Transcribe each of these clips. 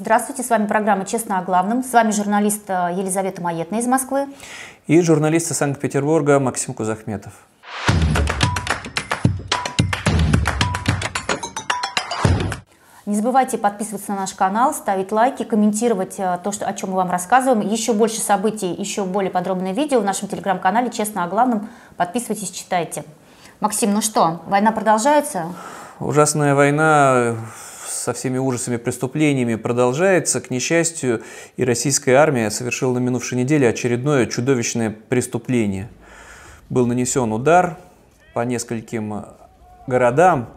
Здравствуйте, с вами программа «Честно о главном». С вами журналист э, Елизавета Маетна из Москвы. И журналист из Санкт-Петербурга Максим Кузахметов. Не забывайте подписываться на наш канал, ставить лайки, комментировать э, то, что, о чем мы вам рассказываем. Еще больше событий, еще более подробное видео в нашем телеграм-канале «Честно о главном». Подписывайтесь, читайте. Максим, ну что, война продолжается? Ужасная война со всеми ужасами преступлениями продолжается. К несчастью, и российская армия совершила на минувшей неделе очередное чудовищное преступление. Был нанесен удар по нескольким городам,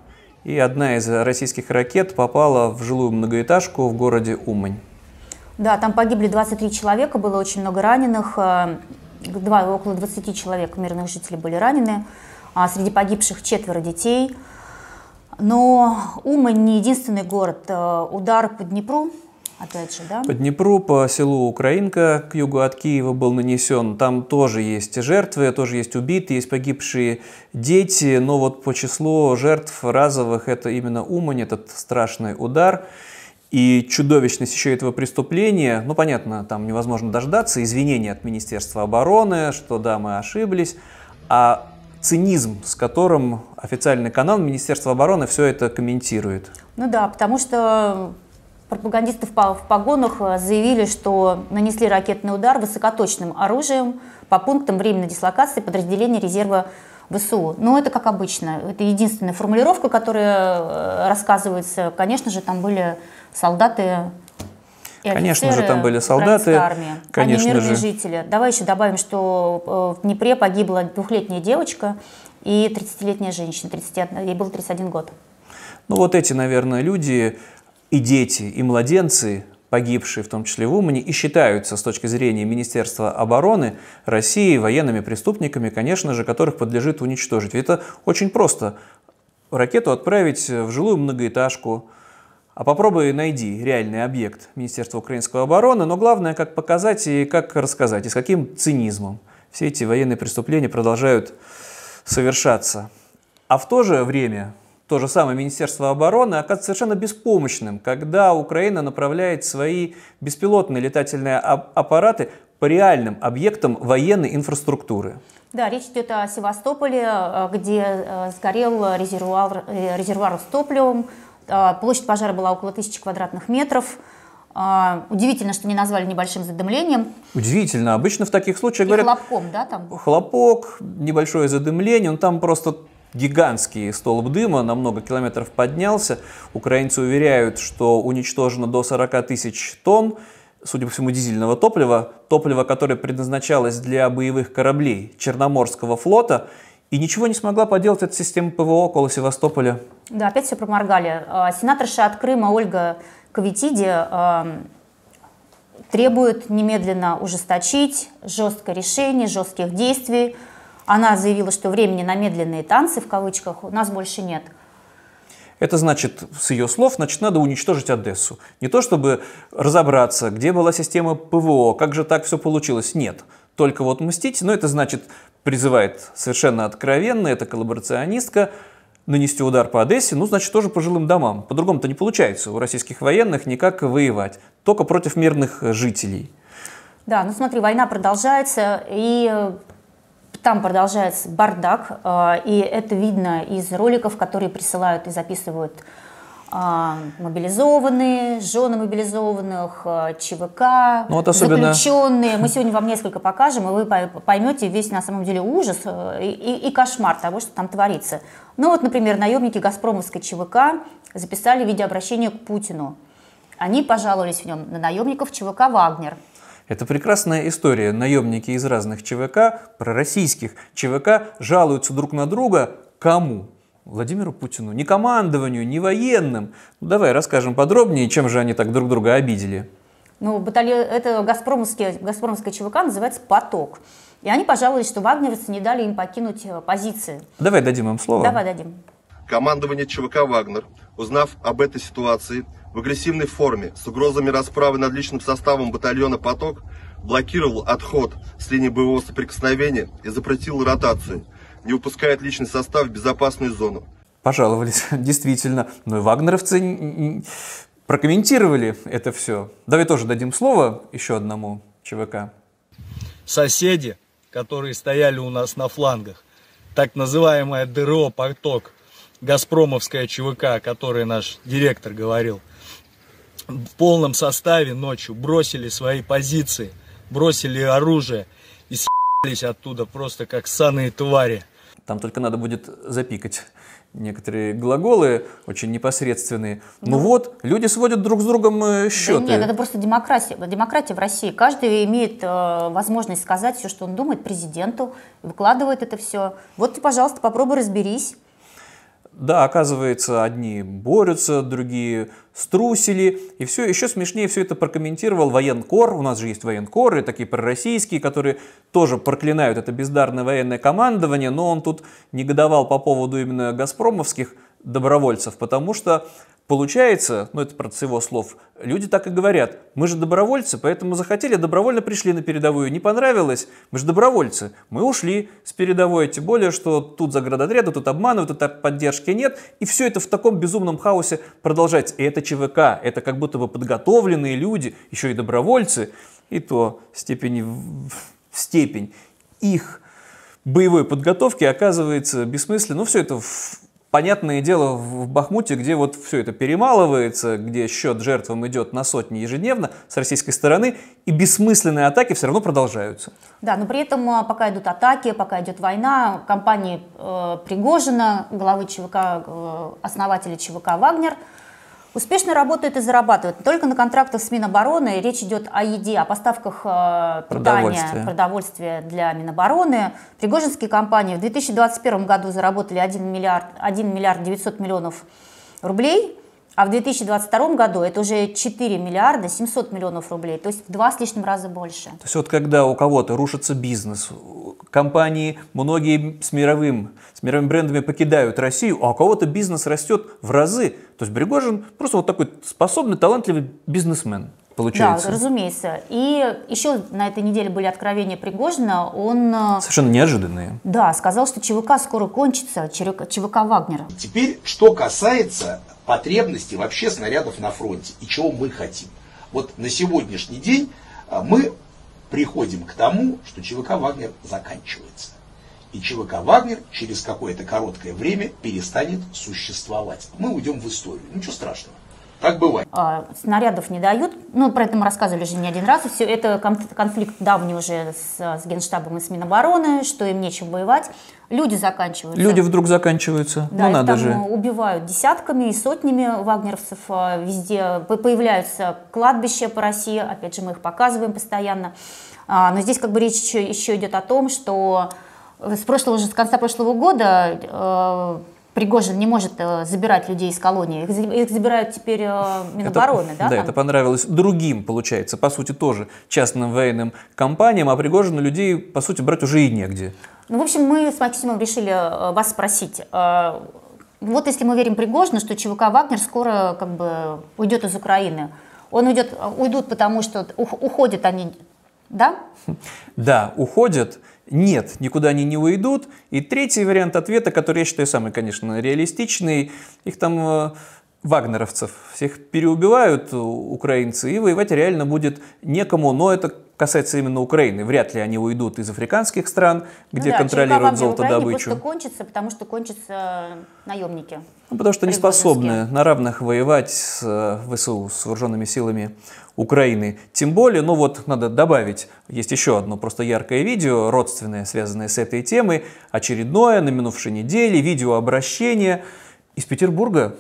и одна из российских ракет попала в жилую многоэтажку в городе Умань. Да, там погибли 23 человека, было очень много раненых. Э, два, около 20 человек мирных жителей были ранены. А среди погибших четверо детей – но Умань не единственный город. Э, удар по Днепру, опять же, да? По Днепру, по селу Украинка к югу от Киева был нанесен. Там тоже есть жертвы, тоже есть убитые, есть погибшие дети. Но вот по числу жертв разовых это именно Умань, этот страшный удар. И чудовищность еще этого преступления, ну понятно, там невозможно дождаться извинения от Министерства обороны, что да, мы ошиблись. А цинизм, с которым официальный канал Министерства обороны все это комментирует. Ну да, потому что пропагандисты в погонах э, заявили, что нанесли ракетный удар высокоточным оружием по пунктам временной дислокации подразделения резерва ВСУ. Но это как обычно. Это единственная формулировка, которая э, рассказывается. Конечно же, там были солдаты и Конечно же, там были солдаты. Армии, конечно не мирные же. жители. Давай еще добавим, что э, в Днепре погибла двухлетняя девочка и 30-летняя женщина. 31, ей было 31 год. Ну вот эти, наверное, люди и дети, и младенцы, погибшие в том числе в Умане, и считаются с точки зрения Министерства обороны России военными преступниками, конечно же, которых подлежит уничтожить. Ведь это очень просто. Ракету отправить в жилую многоэтажку, а попробуй найди реальный объект Министерства украинской обороны, но главное, как показать и как рассказать, и с каким цинизмом все эти военные преступления продолжают совершаться. А в то же время то же самое Министерство обороны оказывается совершенно беспомощным, когда Украина направляет свои беспилотные летательные аппараты по реальным объектам военной инфраструктуры. Да, речь идет о Севастополе, э, где э, сгорел резервуар, э, резервуар с топливом, площадь пожара была около тысячи квадратных метров. А, удивительно, что не назвали небольшим задымлением. Удивительно. Обычно в таких случаях И говорят... хлопком, да, там? Хлопок, небольшое задымление. Но там просто гигантский столб дыма на много километров поднялся. Украинцы уверяют, что уничтожено до 40 тысяч тонн, судя по всему, дизельного топлива. Топливо, которое предназначалось для боевых кораблей Черноморского флота – и ничего не смогла поделать эта система ПВО около Севастополя. Да, опять все проморгали. А, сенаторша от Крыма Ольга Кавитиди требует немедленно ужесточить жесткое решение, жестких действий. Она заявила, что времени на медленные танцы, в кавычках, у нас больше нет. Это значит, с ее слов, значит, надо уничтожить Одессу. Не то чтобы разобраться, где была система ПВО, как же так все получилось. Нет. Только вот мстить, но это значит призывает совершенно откровенно, это коллаборационистка, нанести удар по Одессе, ну, значит, тоже по жилым домам. По-другому-то не получается у российских военных никак воевать, только против мирных жителей. Да, ну смотри, война продолжается, и э, там продолжается бардак, э, и это видно из роликов, которые присылают и записывают мобилизованные, жены мобилизованных, а, ЧВК, ну, вот особенно... заключенные. Мы сегодня вам несколько покажем, и вы поймете весь на самом деле ужас э, и, и, и кошмар того, что там творится. Ну вот, например, наемники Газпромовской чвк записали видеообращение к Путину. Они пожаловались в нем на наемников ЧВК «Вагнер». Это прекрасная история. Наемники из разных ЧВК, пророссийских ЧВК, жалуются друг на друга кому? Владимиру Путину, ни командованию, ни военным. Ну, давай расскажем подробнее, чем же они так друг друга обидели. Ну, батальон, это Газпромовская, Газпромовская ЧВК называется «Поток». И они пожаловались, что вагнеровцы не дали им покинуть э, позиции. Давай дадим им слово. Давай дадим. Командование ЧВК «Вагнер», узнав об этой ситуации, в агрессивной форме, с угрозами расправы над личным составом батальона «Поток», блокировал отход с линии боевого соприкосновения и запретил ротацию, не выпускает личный состав в безопасную зону. Пожаловались, действительно. Но и вагнеровцы прокомментировали это все. Давай тоже дадим слово еще одному ЧВК. Соседи, которые стояли у нас на флангах, так называемая ДРО «Поток», Газпромовская ЧВК, о которой наш директор говорил, в полном составе ночью бросили свои позиции, бросили оружие и с***лись оттуда просто как саные твари. Там только надо будет запикать некоторые глаголы очень непосредственные. Ну, ну вот, люди сводят друг с другом э, счеты. Да нет, это просто демократия. Демократия в России. Каждый имеет э, возможность сказать все, что он думает президенту, выкладывает это все. Вот, пожалуйста, попробуй разберись. Да, оказывается, одни борются, другие струсили. И все, еще смешнее все это прокомментировал военкор. У нас же есть военкоры, такие пророссийские, которые тоже проклинают это бездарное военное командование, но он тут негодовал по поводу именно газпромовских добровольцев, потому что Получается, ну это с его слов, люди так и говорят, мы же добровольцы, поэтому захотели, добровольно пришли на передовую, не понравилось, мы же добровольцы, мы ушли с передовой, тем более, что тут заградотряды, тут обманывают, тут поддержки нет, и все это в таком безумном хаосе продолжается. И это ЧВК, это как будто бы подготовленные люди, еще и добровольцы, и то степень, степень их боевой подготовки оказывается бессмысленной. Ну, все это в Понятное дело, в Бахмуте, где вот все это перемалывается, где счет жертвам идет на сотни ежедневно с российской стороны, и бессмысленные атаки все равно продолжаются. Да, но при этом а, пока идут атаки, пока идет война, компании э, Пригожина, главы ЧВК, э, основателя ЧВК «Вагнер», Успешно работают и зарабатывают. Только на контрактах с Минобороны речь идет о еде, о поставках э, питания, продовольствия для Минобороны. Пригожинские компании в 2021 году заработали 1 миллиард, 1 миллиард 900 миллионов рублей, а в 2022 году это уже 4 миллиарда 700 миллионов рублей, то есть в два с лишним раза больше. То есть вот когда у кого-то рушится бизнес, компании, многие с, мировым, с мировыми брендами покидают Россию, а у кого-то бизнес растет в разы. То есть Пригожин просто вот такой способный, талантливый бизнесмен. Получается. Да, разумеется. И еще на этой неделе были откровения Пригожина. Он... Э, Совершенно неожиданные. Да, сказал, что ЧВК скоро кончится, ЧВК Вагнера. Теперь, что касается потребностей вообще снарядов на фронте и чего мы хотим. Вот на сегодняшний день э, мы приходим к тому, что ЧВК «Вагнер» заканчивается. И ЧВК «Вагнер» через какое-то короткое время перестанет существовать. Мы уйдем в историю. Ничего страшного. Так бывает. А, снарядов не дают. Ну, про это мы рассказывали уже не один раз. И все это конфликт давний уже с, с Генштабом и с Минобороны, что им нечем воевать. Люди заканчиваются. Люди вдруг заканчиваются. Да, ну, надо там же. убивают десятками и сотнями вагнеровцев. А, везде появляются кладбища по России. Опять же, мы их показываем постоянно. А, но здесь как бы речь еще, еще идет о том, что с прошлого уже с конца прошлого года э, Пригожин не может э, забирать людей из колонии. Их, забирают теперь э, Минобороны, это, да? Да, там? это понравилось другим, получается, по сути, тоже частным военным компаниям, а Пригожину людей, по сути, брать уже и негде. Ну, в общем, мы с Максимом решили э, вас спросить. Вот если мы верим Пригожину, что ЧВК «Вагнер» скоро как бы уйдет из Украины. Он уйдет, уйдут, потому что уходят они, да? Да, уходят. Нет, никуда они не уйдут. И третий вариант ответа, который я считаю самый, конечно, реалистичный, их там э, вагнеровцев всех переубивают украинцы, и воевать реально будет некому, но это касается именно Украины. Вряд ли они уйдут из африканских стран, где ну да, контролируют золотодобычу. просто кончится, потому что кончатся наемники. Ну, потому что не способны на равных воевать с э, ВСУ, с вооруженными силами Украины. Тем более, ну вот надо добавить, есть еще одно просто яркое видео, родственное, связанное с этой темой, очередное на минувшей неделе, видеообращение из Петербурга.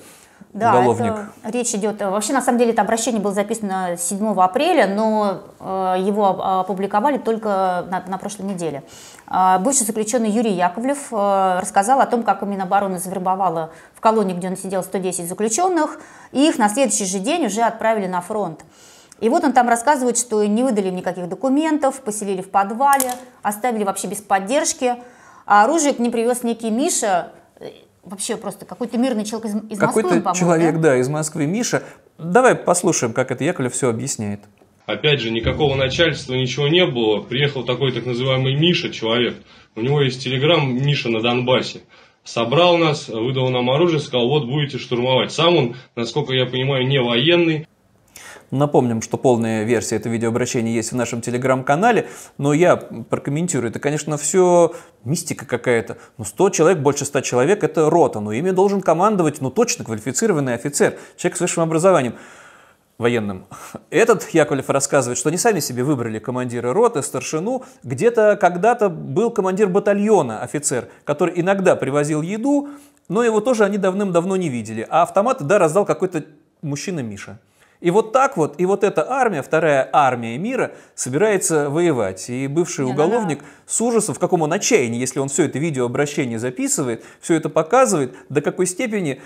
Да, уголовник. Это, речь идет... Вообще, на самом деле, это обращение было записано 7 апреля, но э, его опубликовали только на, на прошлой неделе. Э, бывший заключенный Юрий Яковлев э, рассказал о том, как Минобороны завербовала в колонии, где он сидел, 110 заключенных, и их на следующий же день уже отправили на фронт. И вот он там рассказывает, что не выдали никаких документов, поселили в подвале, оставили вообще без поддержки, а оружие к ним привез некий Миша, э, вообще просто какой-то мирный человек из, из Москвы, Какой-то человек, да? да, из Москвы, Миша. Давай послушаем, как это Яковлев все объясняет. Опять же, никакого начальства, ничего не было. Приехал такой так называемый Миша, человек. У него есть телеграм Миша на Донбассе. собрал нас, выдал нам оружие, сказал, вот будете штурмовать. Сам он, насколько я понимаю, не военный. Напомним, что полная версия этого видеообращения есть в нашем телеграм-канале, но я прокомментирую. Это, конечно, все мистика какая-то. Ну, 100 человек, больше 100 человек – это рота, но ими должен командовать, ну, точно квалифицированный офицер, человек с высшим образованием военным. Этот Яковлев рассказывает, что они сами себе выбрали командира роты, старшину. Где-то когда-то был командир батальона, офицер, который иногда привозил еду, но его тоже они давным-давно не видели. А автоматы, да, раздал какой-то мужчина Миша. И вот так вот, и вот эта армия, вторая армия мира, собирается воевать. И бывший Не, уголовник с ужасом, в каком он отчаянии, если он все это видеообращение записывает, все это показывает, до какой степени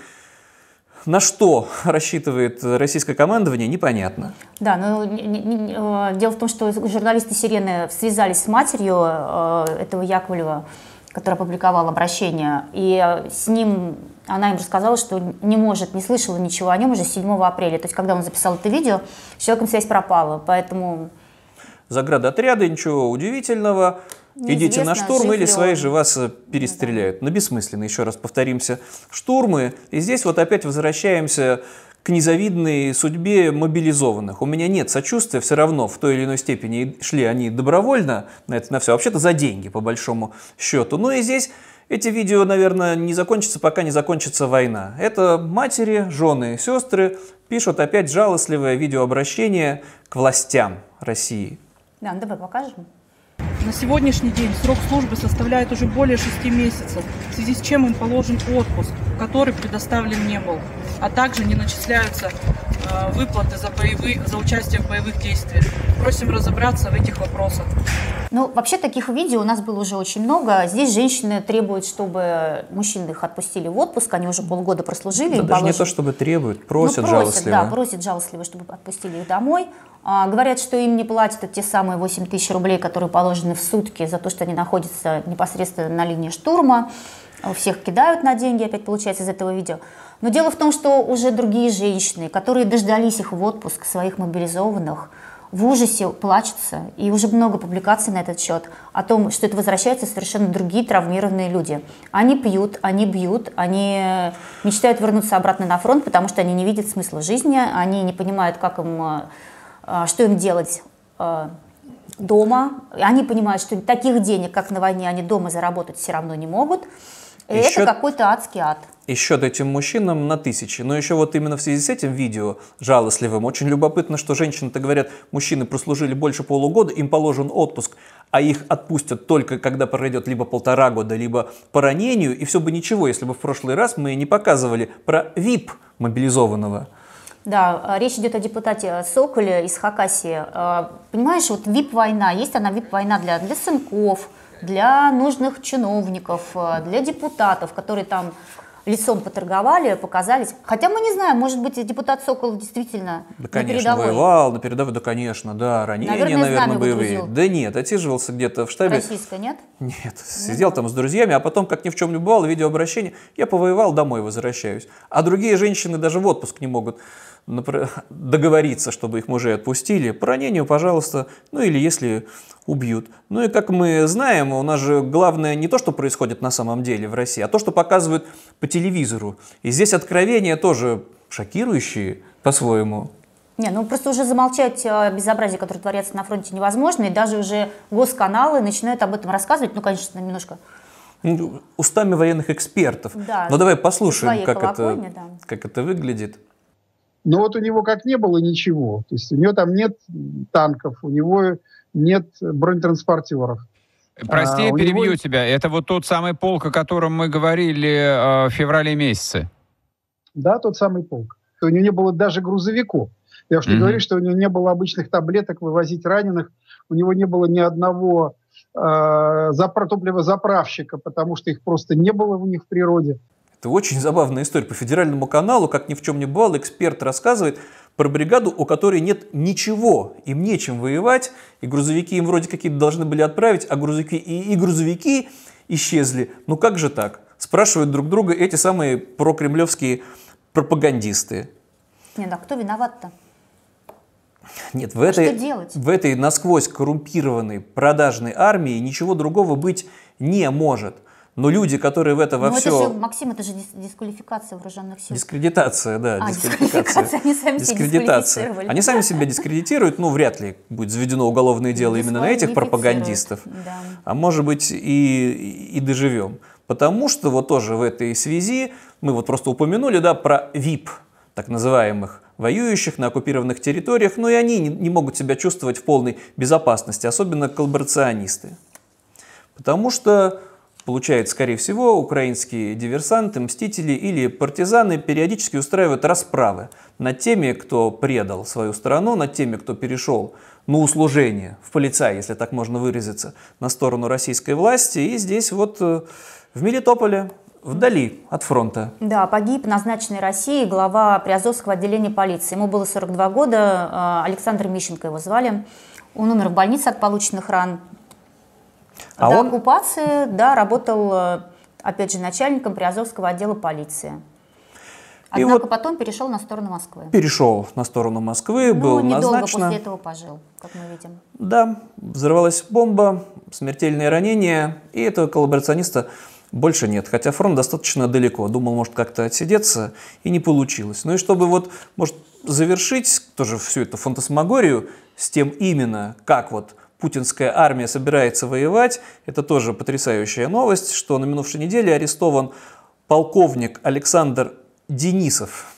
на что рассчитывает российское командование, непонятно. Да, но э, дело в том, что журналисты «Сирены» связались с матерью э, этого Яковлева, который опубликовал обращение, и э, с ним она им рассказала, что не может, не слышала ничего о нем уже 7 апреля. То есть, когда он записал это видео, с человеком связь пропала. Поэтому... Заградотряды, ничего удивительного. Идите на штурм или свои же вас э, перестреляют. Да. Ну, бессмысленно, еще раз повторимся. Штурмы. И здесь вот опять возвращаемся к незавидной судьбе мобилизованных. У меня нет сочувствия, все равно в той или иной степени шли они добровольно на это на все, вообще-то за деньги, по большому счету. Ну и здесь эти видео, наверное, не закончатся, пока не закончится война. Это матери, жены, сестры пишут опять жалостливое видеообращение к властям России. Да, ну давай покажем. На сегодняшний день срок службы составляет уже более шести месяцев, в связи с чем им положен отпуск, который предоставлен не был, а также не начисляются э, выплаты за, боевые, за участие в боевых действиях. Просим разобраться в этих вопросах. Ну, вообще таких видео у нас было уже очень много. Здесь женщины требуют, чтобы мужчины их отпустили в отпуск. Они уже полгода прослужили. Да, даже положили... не то, чтобы требуют, просят, ну, просят жалостливо. Да, просят жалостливо, чтобы отпустили их домой. А, говорят, что им не платят те самые 8 тысяч рублей, которые положены в сутки за то, что они находятся непосредственно на линии штурма. У всех кидают на деньги, опять получается из этого видео. Но дело в том, что уже другие женщины, которые дождались их в отпуск, своих мобилизованных, в ужасе плачутся, и уже много публикаций на этот счет, о том, что это возвращаются совершенно другие травмированные люди. Они пьют, они бьют, они мечтают вернуться обратно на фронт, потому что они не видят смысла жизни, они не понимают, как им, э, что им делать э, дома. Они понимают, что таких денег, как на войне, они дома заработать все равно не могут. И Еще... это какой-то адский ад и счет этим мужчинам на тысячи. Но еще вот именно в связи с этим видео жалостливым очень любопытно, что женщины-то говорят, мужчины прослужили больше полугода, им положен отпуск, а их отпустят только когда пройдет либо полтора года, либо по ранению, и все бы ничего, если бы в прошлый раз мы не показывали про ВИП мобилизованного. Да, речь идет о депутате Соколе из Хакасии. А, понимаешь, вот ВИП-война, есть она ВИП-война для, для сынков, для нужных чиновников, для депутатов, которые там лицом поторговали, показались. Хотя мы не знаем, может быть, депутат Сокол действительно да, конечно, на передовой. воевал, на передовой, да, конечно, да, ранения, наверное, наверное боевые. Да нет, отсиживался где-то в штабе. Российская, нет? Нет, сидел там с друзьями, а потом, как ни в чем не бывало, видеообращение, я повоевал, домой возвращаюсь. А другие женщины даже в отпуск не могут договориться, чтобы их мужей отпустили. По ранению, пожалуйста, ну или если убьют. Ну и как мы знаем, у нас же главное не то, что происходит на самом деле в России, а то, что показывают по телевизору. И здесь откровения тоже шокирующие по-своему. Не, ну просто уже замолчать безобразие, которое творится на фронте, невозможно, и даже уже госканалы начинают об этом рассказывать, ну, конечно, немножко ну, устами военных экспертов. Да, Но давай послушаем, как это, да. как это выглядит. Но вот у него как не было ничего. То есть у него там нет танков, у него нет бронетранспортеров. Прости, я а, перебью него... тебя. Это вот тот самый полк, о котором мы говорили э, в феврале месяце. Да, тот самый полк. У него не было даже грузовиков. Я уж не mm-hmm. говорю, что у него не было обычных таблеток вывозить раненых. У него не было ни одного э, запра- топливозаправщика, потому что их просто не было у них в природе. Это очень забавная история. По федеральному каналу, как ни в чем не бывало, эксперт рассказывает про бригаду, у которой нет ничего, им нечем воевать, и грузовики им вроде какие-то должны были отправить, а грузовики и, и грузовики исчезли. Ну как же так? Спрашивают друг друга эти самые прокремлевские пропагандисты. Нет, а кто виноват-то? Нет, в, а этой, в этой насквозь коррумпированной продажной армии ничего другого быть не может. Но люди, которые в это во Но все... это же, Максим, это же дис- дисквалификация вооруженных сил. Дискредитация, да, А, дискредитация. они сами себя Дискредитация. дисквалифицировали. Они сами себя дискредитируют, ну, вряд ли будет заведено уголовное дело именно на этих пропагандистов. да. А может быть и, и доживем. Потому что вот тоже в этой связи мы вот просто упомянули, да, про ВИП, так называемых воюющих на оккупированных территориях, но и они не, не могут себя чувствовать в полной безопасности, особенно коллаборационисты. Потому что, получается, скорее всего, украинские диверсанты, мстители или партизаны периодически устраивают расправы над теми, кто предал свою страну, над теми, кто перешел на услужение в полицай, если так можно выразиться, на сторону российской власти. И здесь вот э, в Мелитополе, вдали от фронта. Да, погиб назначенный Россией глава Приазовского отделения полиции. Ему было 42 года, э, Александр Мищенко его звали. Он умер в больнице от полученных ран. А До он- оккупации, да, работал, э, опять же, начальником Приазовского отдела полиции. И Однако вот- потом перешел на сторону Москвы. Перешел на сторону Москвы, Ну, был недолго назначен. после этого пожил, как мы видим. Да, взорвалась бомба, смертельные ранения, и этого коллаборациониста больше нет. Хотя фронт достаточно далеко. Думал, может как-то отсидеться, и не получилось. Ну и чтобы вот, может, завершить тоже всю эту фантасмагорию с тем именно, как вот путинская армия собирается воевать, это тоже потрясающая новость, что на минувшей неделе арестован полковник Александр Денисов,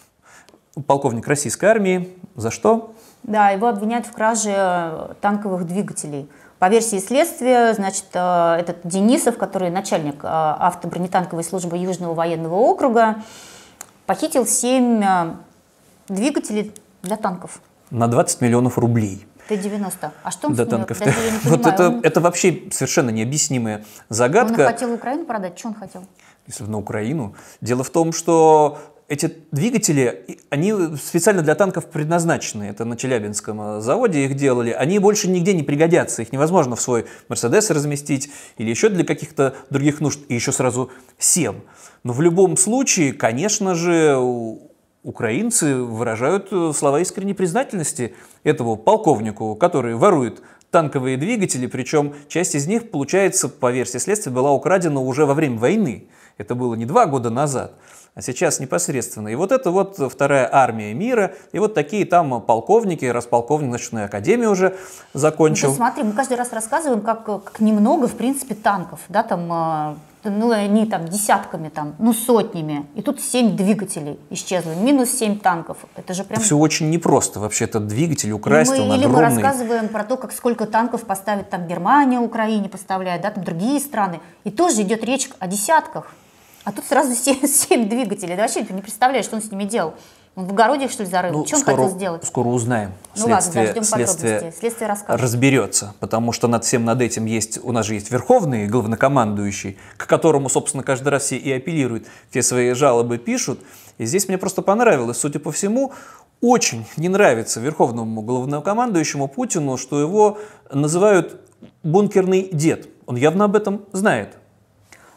полковник российской армии. За что? Да, его обвиняют в краже э, танковых двигателей. По версии следствия, значит, э, этот Денисов, который начальник э, автобронетанковой службы Южного военного округа, похитил 7 двигателей для танков. На 20 миллионов рублей. Т-90. А что он для с танков. Не Вот это, он, это вообще совершенно необъяснимая он загадка. хотел Украину продать? Что он хотел? если на Украину. Дело в том, что эти двигатели, они специально для танков предназначены. Это на Челябинском э, заводе их делали. Они больше нигде не пригодятся. Их невозможно в свой Мерседес разместить или еще для каких-то других нужд. И еще сразу 7. Но в любом случае, конечно же, украинцы выражают э, слова искренней признательности этому полковнику, который ворует танковые двигатели, причем часть из них, получается, по версии следствия, была украдена уже во время войны. Это было не два года назад, а сейчас непосредственно. И вот это вот вторая армия мира, и вот такие там полковники, раз полковник, значит, на академию уже Ну, закончил. ты смотри, мы каждый раз рассказываем, как, как немного, в принципе, танков, да, там, ну, они там десятками, там, ну, сотнями, и тут 7 двигателей исчезло, минус 7 танков, это же прям... Все очень непросто вообще этот двигатель Ну, украсть, мы, он или мы огромный. рассказываем про то, как сколько танков поставит там Германия, Украине поставляет, да, там другие страны, и тоже идет речь о десятках, а тут сразу 7, двигателей, да вообще ты не представляешь, что он с ними делал. Он в огороде их, что ли, зарыл? Ну, что он скоро, хотел сделать? скоро узнаем. Ну ладно, Следствие, ждем следствие. Следствие расскажет. разберется, потому что над всем над этим есть, у нас же есть верховный главнокомандующий, к которому, собственно, каждый раз все и апеллируют, все свои жалобы пишут. И здесь мне просто понравилось, судя по всему, очень не нравится верховному главнокомандующему Путину, что его называют бункерный дед. Он явно об этом знает.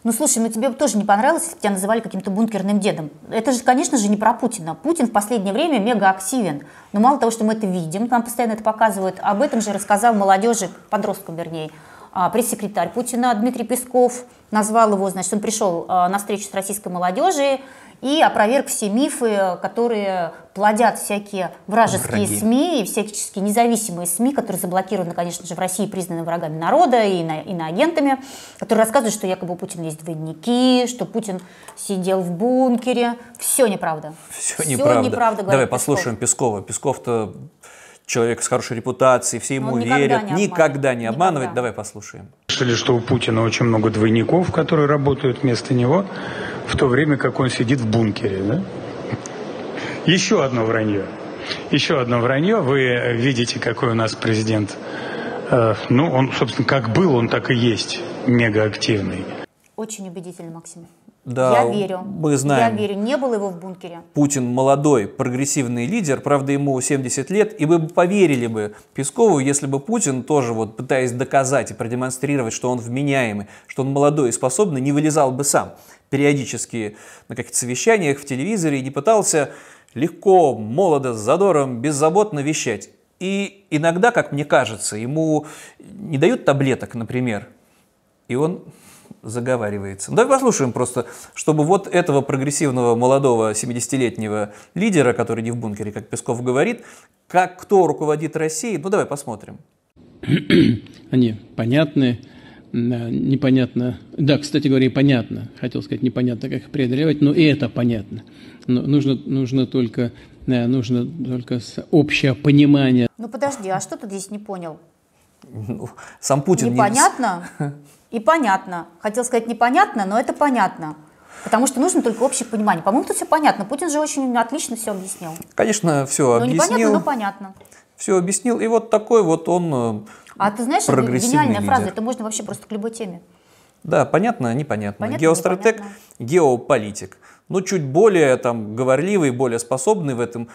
Ну слушай, ну тебе бы тоже не понравилось, если бы тебя называли каким-то бункерным дедом. Это же, конечно же, не про Путина. Путин в последнее время мега активен. Но мало того, что мы это видим, нам постоянно это показывают, об этом же рассказал молодежи, подросткам вернее, а, пресс-секретарь Путина Дмитрий Песков назвал его, значит, он пришел а, на встречу с российской молодежью и опроверг все мифы, которые плодят всякие вражеские Враги. СМИ и всяческие независимые СМИ, которые заблокированы, конечно же, в России, признаны врагами народа и ино- иноагентами, которые рассказывают, что якобы у Путина есть двойники, что Путин сидел в бункере. Все неправда. Все Всё неправда. неправда, Давай Песков. послушаем Пескова. Песков-то человек с хорошей репутацией, все ему Он никогда верят, не никогда не обманывает. Никогда. Давай послушаем. Слышали, что у Путина очень много двойников, которые работают вместо него, в то время как он сидит в бункере. Да? Еще одно вранье. Еще одно вранье. Вы видите, какой у нас президент. Э, ну, он, собственно, как был, он так и есть. Мега активный. Очень убедительно, Максим. Да, Я верю. мы знаем. Я верю. Не было его в бункере. Путин молодой, прогрессивный лидер, правда, ему 70 лет, и вы бы поверили бы Пескову, если бы Путин тоже, вот, пытаясь доказать и продемонстрировать, что он вменяемый, что он молодой и способный, не вылезал бы сам периодически на каких-то совещаниях в телевизоре и не пытался легко, молодо, с задором, беззаботно вещать. И иногда, как мне кажется, ему не дают таблеток, например, и он заговаривается. Ну, давай послушаем просто, чтобы вот этого прогрессивного молодого 70-летнего лидера, который не в бункере, как Песков говорит, как кто руководит Россией, ну давай посмотрим. Они понятны, непонятно, да, кстати говоря, и понятно, хотел сказать, непонятно, как их преодолевать, но и это понятно. Но нужно, нужно только, нужно только общее понимание. Ну подожди, а что ты здесь не понял? Ну, сам Путин непонятно не... и понятно. Хотел сказать непонятно, но это понятно. Потому что нужно только общее понимание. По-моему, тут все понятно. Путин же очень отлично все объяснил. Конечно, все но объяснил. непонятно, но понятно. Все объяснил. И вот такой вот он э, А ты знаешь, это гениальная лидер. фраза. Это можно вообще просто к любой теме. Да, понятно, непонятно. понятно Геостратег, непонятно. геополитик. Ну, чуть более там говорливый, более способный в этом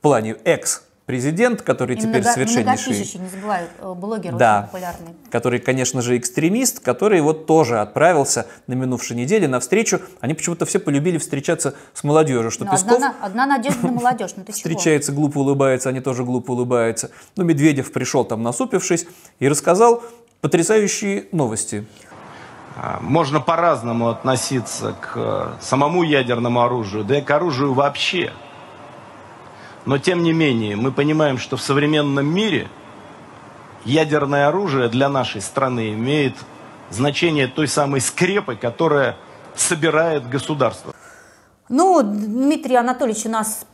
плане экс президент, который и теперь много, совершеннейший... не забывают, э, блогер да, очень популярный. который, конечно же, экстремист, который вот тоже отправился на минувшей неделе на встречу. Они почему-то все полюбили встречаться с молодежью, что но Песков... Одна, одна надежда на молодежь, ну ты Встречается, глупо улыбается, они тоже глупо улыбаются. Но Медведев пришел там насупившись и рассказал потрясающие новости. А, можно по-разному относиться к э, самому ядерному оружию, да и к оружию вообще – но тем не менее, мы понимаем, что в современном мире ядерное оружие для нашей страны имеет значение той самой скрепы, которая собирает государство. Ну, Дмитрий Анатольевич у нас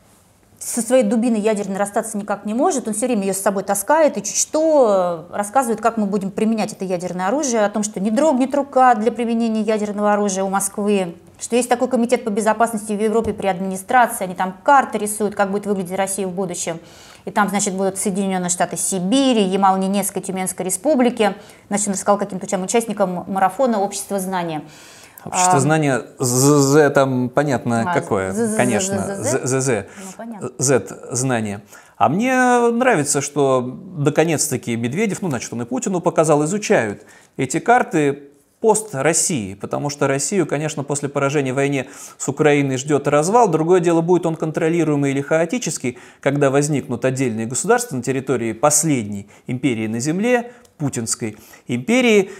со своей дубиной ядерной расстаться никак не может. Он все время ее с собой таскает и чуть что рассказывает, как мы будем применять это ядерное оружие, о том, что не дрогнет рука для применения ядерного оружия у Москвы, что есть такой комитет по безопасности в Европе при администрации, они там карты рисуют, как будет выглядеть Россия в будущем. И там, значит, будут Соединенные Штаты Сибири, Ямал-Ненецкой, Тюменской республики. Значит, он рассказал каким-то участникам марафона «Общество знания». Общество а, знания ЗЗ там понятно а, какое, з, конечно, ЗЗ, ну, Z знание. А мне нравится, что наконец-таки Медведев, ну, значит, он и Путину показал, изучают эти карты пост России, потому что Россию, конечно, после поражения в войне с Украиной ждет развал. Другое дело, будет он контролируемый или хаотический, когда возникнут отдельные государства на территории последней империи на земле, Путинской империи.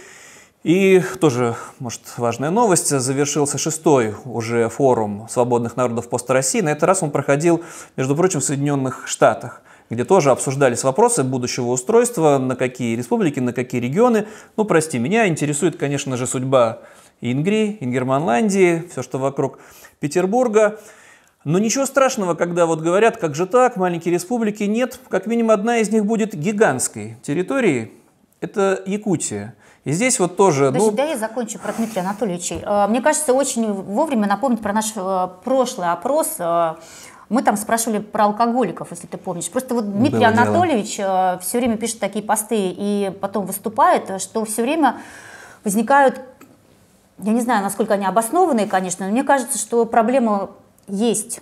И тоже, может, важная новость, завершился шестой уже форум свободных народов поста России. На этот раз он проходил, между прочим, в Соединенных Штатах где тоже обсуждались вопросы будущего устройства, на какие республики, на какие регионы. Ну, прости, меня интересует, конечно же, судьба Ингрии, Ингерманландии, все, что вокруг Петербурга. Но ничего страшного, когда вот говорят, как же так, маленькие республики, нет. Как минимум одна из них будет гигантской территорией. Это Якутия. И здесь вот тоже... Подожди, ну... да я закончу про Дмитрия Анатольевича. Э, мне кажется, очень вовремя напомнить про наш э, прошлый опрос э, мы там спрашивали про алкоголиков, если ты помнишь. Просто вот Дмитрий Было Анатольевич дело. все время пишет такие посты и потом выступает, что все время возникают, я не знаю, насколько они обоснованные, конечно, но мне кажется, что проблема есть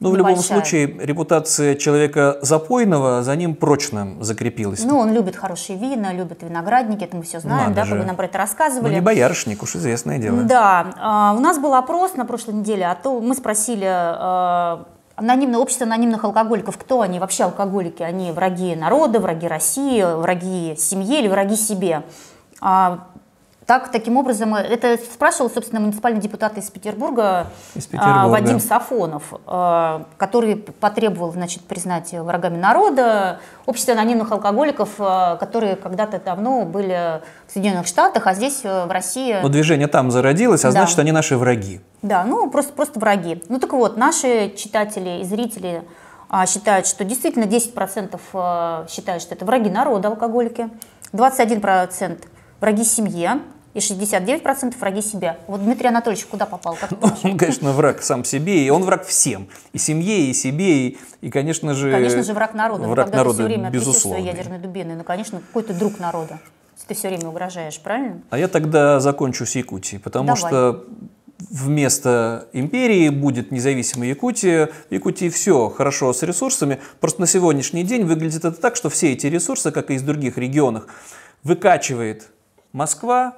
ну, в любом случае, репутация человека запойного за ним прочно закрепилась. Ну, он любит хорошие вина, любит виноградники, это мы все знаем, Надо да, же. вы нам про это рассказывали. Ну, не боярышник, уж известное дело. Да, а, у нас был опрос на прошлой неделе, а то мы спросили а, анонимное общество анонимных алкоголиков, кто они вообще алкоголики? Они враги народа, враги России, враги семьи или враги себе? Так, таким образом, это спрашивал, собственно, муниципальный депутат из Петербурга, из Петербурга. Вадим Сафонов, а, который потребовал значит, признать врагами народа общество анонимных алкоголиков, которые когда-то давно были в Соединенных Штатах, а здесь, э, в России... Но движение там зародилось, а да. значит, они наши враги. Да, ну, просто, просто враги. Ну, так вот, наши читатели и зрители а, считают, что действительно 10% считают, что это враги народа алкоголики, 21% враги семье, и 69% враги себе. Вот Дмитрий Анатольевич куда попал? Как он, конечно, враг сам себе, и он враг всем. И семье, и себе, и, и конечно же... Конечно же, враг народа. Враг когда народа, ты все время безусловно. свои ядерные дубины, ну, конечно, какой то друг народа. Ты все время угрожаешь, правильно? А я тогда закончу с Якутией, потому Давай. что вместо империи будет независимая Якутия. В Якутии все хорошо с ресурсами. Просто на сегодняшний день выглядит это так, что все эти ресурсы, как и из других регионов, выкачивает Москва,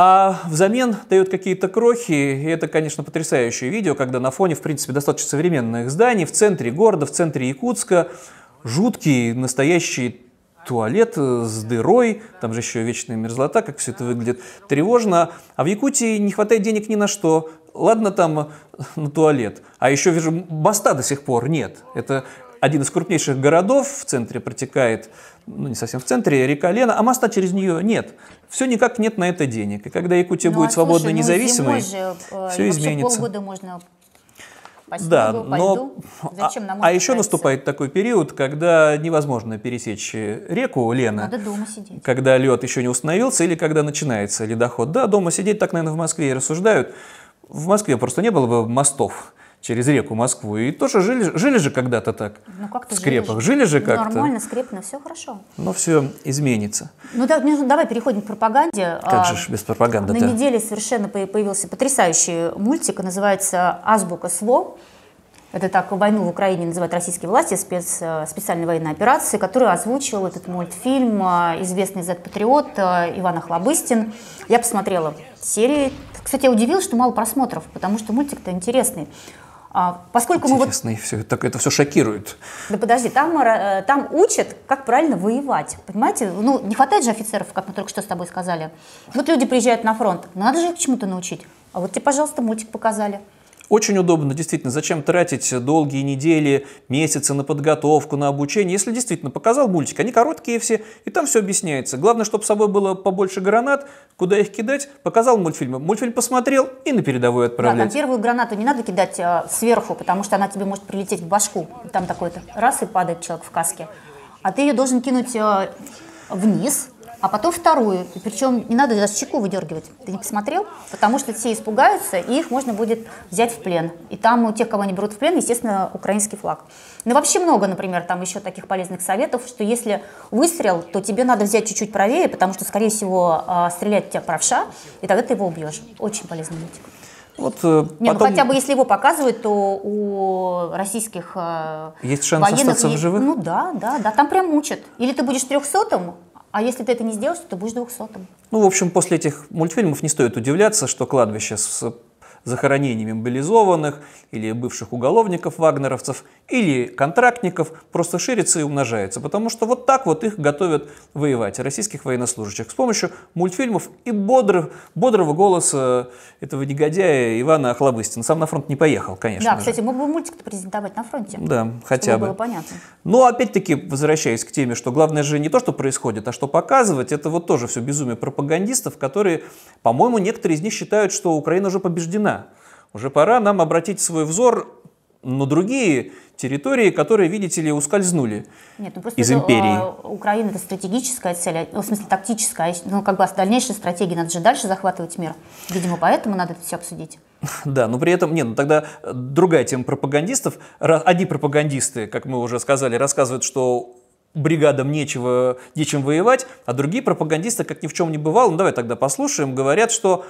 а взамен дает какие-то крохи, и это, конечно, потрясающее видео, когда на фоне, в принципе, достаточно современных зданий, в центре города, в центре Якутска, жуткий, настоящий туалет э, с дырой, там же еще вечная мерзлота, как все это выглядит тревожно. А в Якутии не хватает денег ни на что. Ладно там э, на туалет, а еще вижу, моста до сих пор нет. Это один из крупнейших городов, в центре протекает, ну не совсем в центре, река Лена, а моста через нее нет. Все никак нет на это денег. И когда Якутия Ну, будет а свободной, слушай, ну, независимой, же, э, все изменится. полгода можно по снегу, Да, но. Зачем нам а это еще наступает такой период, когда невозможно пересечь реку Лена, Надо дома сидеть. когда лед еще не установился или когда начинается ледоход. Да, дома сидеть так, наверное, в Москве и рассуждают. В Москве просто не было бы мостов через реку Москву. И тоже жили, жили же когда-то так. Ну как-то в скрепах. Жили же как-то. Нормально, скрепно, все хорошо. Но все изменится. Ну да, ну, давай переходим к пропаганде. Как А, же ж без пропаганды На неделе совершенно по- появился потрясающий мультик, называется «Азбука слов». Это так войну в Украине называют российские власти, спец, э, специальной военной операции, которую озвучил этот мультфильм э, известный Z-патриот э, Иван Охлобыстин. Я посмотрела серии. Кстати, я удивилась, что мало просмотров, потому что мультик-то интересный. А, Поскольку мы вот Интересно, все, так, это все шокирует. да подожди, там, э, там учат, как правильно воевать. Понимаете? Ну, не хватает же офицеров, как мы только что с тобой сказали. Вот люди приезжают на фронт, надо же их чему-то научить. А вот тебе, пожалуйста, мультик показали. Очень удобно, действительно. Зачем тратить долгие недели, месяцы на подготовку, на обучение? Если действительно показал мультик, они короткие все, и там все объясняется. Главное, чтобы с собой было побольше гранат, куда их кидать. Показал мультфильм, мультфильм посмотрел и на передовой Да, там отправлять. первую гранату не надо кидать э, сверху, потому что она тебе может прилететь в башку. Там такой-то раз и падает человек в каске. А ты ее должен кинуть э, вниз, а потом вторую. Причем не надо даже чеку выдергивать. Ты не посмотрел? Потому что все испугаются, и их можно будет взять в плен. И там у тех, кого они берут в плен, естественно, украинский флаг. Ну, вообще много, например, там еще таких полезных советов, что если выстрел, то тебе надо взять чуть-чуть правее, потому что, скорее всего, стрелять в тебя правша, и тогда ты его убьешь. Очень полезный мультик. Вот, э, Не, ну потом хотя бы если его показывают, то у российских э, Есть шанс военных остаться в живых? Ну да, да, да, там прям мучат. Или ты будешь трехсотым, а если ты это не сделаешь, то ты будешь двухсотым. Ну, в общем, после этих мультфильмов не стоит удивляться, что кладбище с захоронениями мобилизованных или бывших уголовников, вагнеровцев, или контрактников просто ширится и умножается, потому что вот так вот их готовят воевать, российских военнослужащих, с помощью мультфильмов и бодрых, бодрого голоса этого негодяя Ивана Охлобыстина. Сам на фронт не поехал, конечно да, же. кстати, мог бы мультик презентовать на фронте. Да, хотя бы. было понятно. Но опять-таки, возвращаясь к теме, что главное же не то, что происходит, а что показывать, это вот тоже все безумие пропагандистов, которые, по-моему, некоторые из них считают, что Украина уже побеждена. Уже пора нам обратить свой взор на другие территории, которые, видите ли, ускользнули Нет, ну просто из это, империи. э, Украина это стратегическая цель, а- ну, в смысле тактическая, а ну как бы дальнейшая стратегия, надо же дальше захватывать мир. Видимо, поэтому надо это все обсудить. Да, но при этом, нет, ну тогда другая тема пропагандистов. Одни пропагандисты, как мы уже сказали, рассказывают, что бригадам нечего, нечем воевать, а другие пропагандисты, как ни в чем не бывало, ну давай тогда послушаем, говорят, что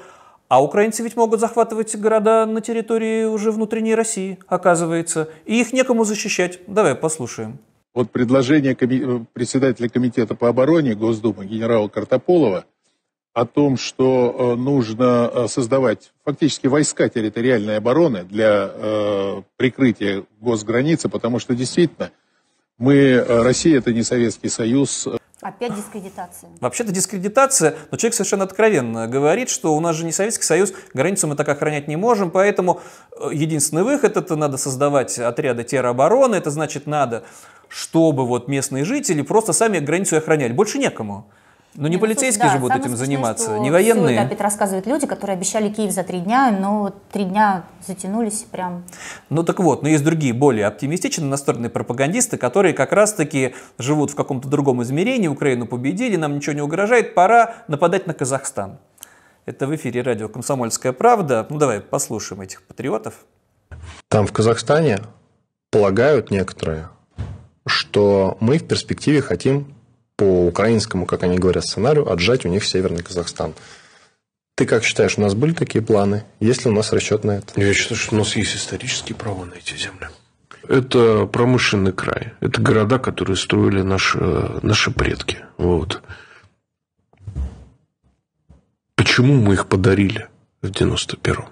а украинцы ведь могут захватывать города на территории уже внутренней России, оказывается, и их некому защищать. Давай послушаем. Вот предложение э, председателя комитета по обороне Госдумы генерала Картополова о том, что э, нужно э, создавать фактически войска территориальной обороны для прикрытия госграницы, потому что действительно мы, Россия это не Советский Союз, Опять дискредитация. Вообще-то дискредитация, но человек совершенно откровенно говорит, что у нас же не Советский Союз, границу мы так охранять не можем, поэтому э, единственный выход это надо создавать отряды теробороны, это значит надо, чтобы вот местные жители просто сами границу охраняли, больше некому. Но не ну, полицейские слушай, же да, будут этим заниматься, что не военные. это опять рассказывают люди, которые обещали Киев за три дня, но три дня затянулись прям. Ну так вот, но есть другие, более оптимистично настроенные пропагандисты, которые как раз-таки живут в каком-то другом измерении, Украину победили, нам ничего не угрожает, пора нападать на Казахстан. Это в эфире радио «Комсомольская правда». Ну давай послушаем этих патриотов. Там в Казахстане полагают некоторые, что мы в перспективе хотим по украинскому, как они говорят, сценарию отжать у них Северный Казахстан. Ты как считаешь, у нас были такие планы? Есть ли у нас расчет на это? Я считаю, что у нас есть исторические права на эти земли. Это промышленный край. Это города, которые строили наши, наши предки. Вот. Почему мы их подарили в 91-м?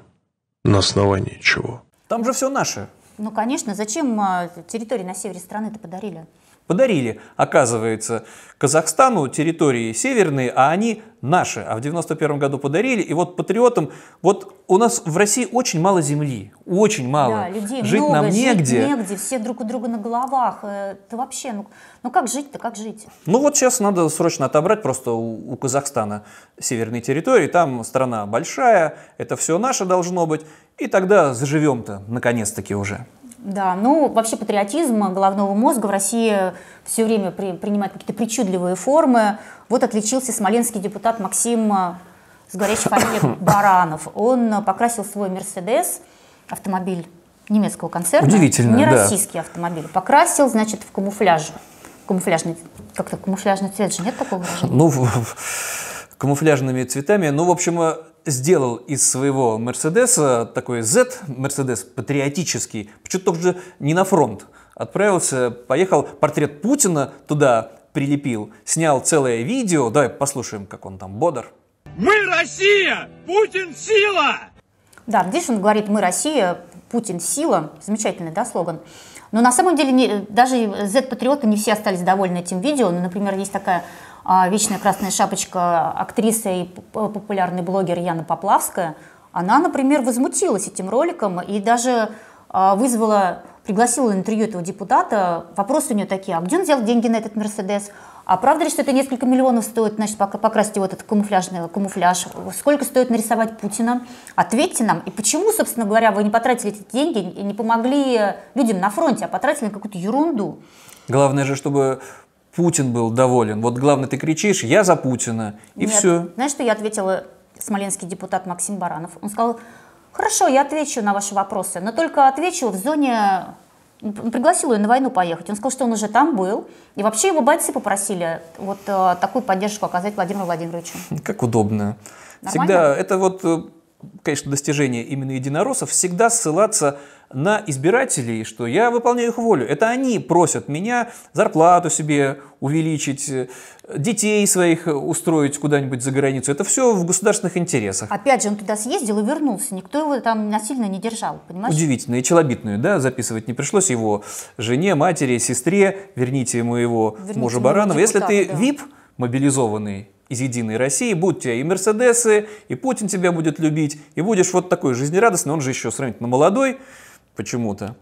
На основании чего? Там же все наше. Ну, конечно. Зачем а, территории на севере страны-то подарили? Подарили, оказывается, Казахстану территории северные, а они наши. А в 91 году подарили. И вот патриотам, вот у нас в России очень мало земли, очень мало. Да, людей жить много, нам негде. Жить негде, все друг у друга на головах. Э, Это вообще, ну, ну как жить-то, как жить? Ну вот сейчас надо срочно отобрать просто у, у Казахстана северные территории. Там страна большая, это все наше должно быть. И тогда заживем-то, наконец-таки уже. Да, ну вообще патриотизм головного мозга в России все время при, принимает какие-то причудливые формы. Вот отличился смоленский депутат Максим э, с горячей фамилией Баранов. Он покрасил свой Мерседес, автомобиль немецкого концерна, Удивительно, не да. российский автомобиль, покрасил, значит, в камуфляж. Камуфляжный, как-то камуфляжный цвет же, нет такого выражения? Ну, камуфляжными цветами. Ну, в общем, э, сделал из своего Мерседеса такой Z, Мерседес патриотический, почему-то тоже не на фронт. Отправился, поехал, портрет Путина туда прилепил, снял целое видео. Давай послушаем, как он там бодр. Мы Россия! Путин сила! Да, здесь он говорит, мы Россия, Путин сила. Замечательный, да, слоган. Но на самом деле не- даже Z-патриоты не все остались довольны этим видео. Ну, например, есть такая вечная красная шапочка актриса и популярный блогер Яна Поплавская. Она, например, возмутилась этим роликом и даже а, вызвала, пригласила интервью этого депутата. Вопросы у нее такие, а где он взял деньги на этот Мерседес? А правда ли, что это несколько миллионов стоит, значит, покрасить его этот камуфляжный камуфляж? Сколько стоит нарисовать Путина? Ответьте нам. И почему, собственно говоря, вы не потратили эти деньги и не помогли людям на фронте, а потратили на какую-то ерунду? Главное же, чтобы Путин был доволен. Вот главное, ты кричишь, я за Путина, и Нет. все. Знаешь, что я ответила смоленский депутат Максим Баранов? Он сказал, хорошо, я отвечу на ваши вопросы, но только отвечу в зоне... Он Пригласил ее на войну поехать. Он сказал, что он уже там был. И вообще его бойцы попросили вот э, такую поддержку оказать Владимиру Владимировичу. Как удобно. Нормально? Всегда, это вот, э, конечно, достижение именно единороссов, всегда ссылаться на избирателей, что я выполняю их волю. Это они просят меня зарплату себе увеличить, э, детей своих устроить куда-нибудь за границу. Это все в государственных интересах. Опять же, он туда съездил и вернулся. Никто его там насильно не держал, понимаешь? Удивительно. И челобитную, да, записывать не пришлось его жене, матери, сестре. Верните ему его Верните мужа Баранова. Если ты да. ВИП, мобилизованный из Единой России, будь у тебя и Мерседесы, и Путин тебя будет любить, и будешь вот такой жизнерадостный, он же еще сравнительно молодой почему-то.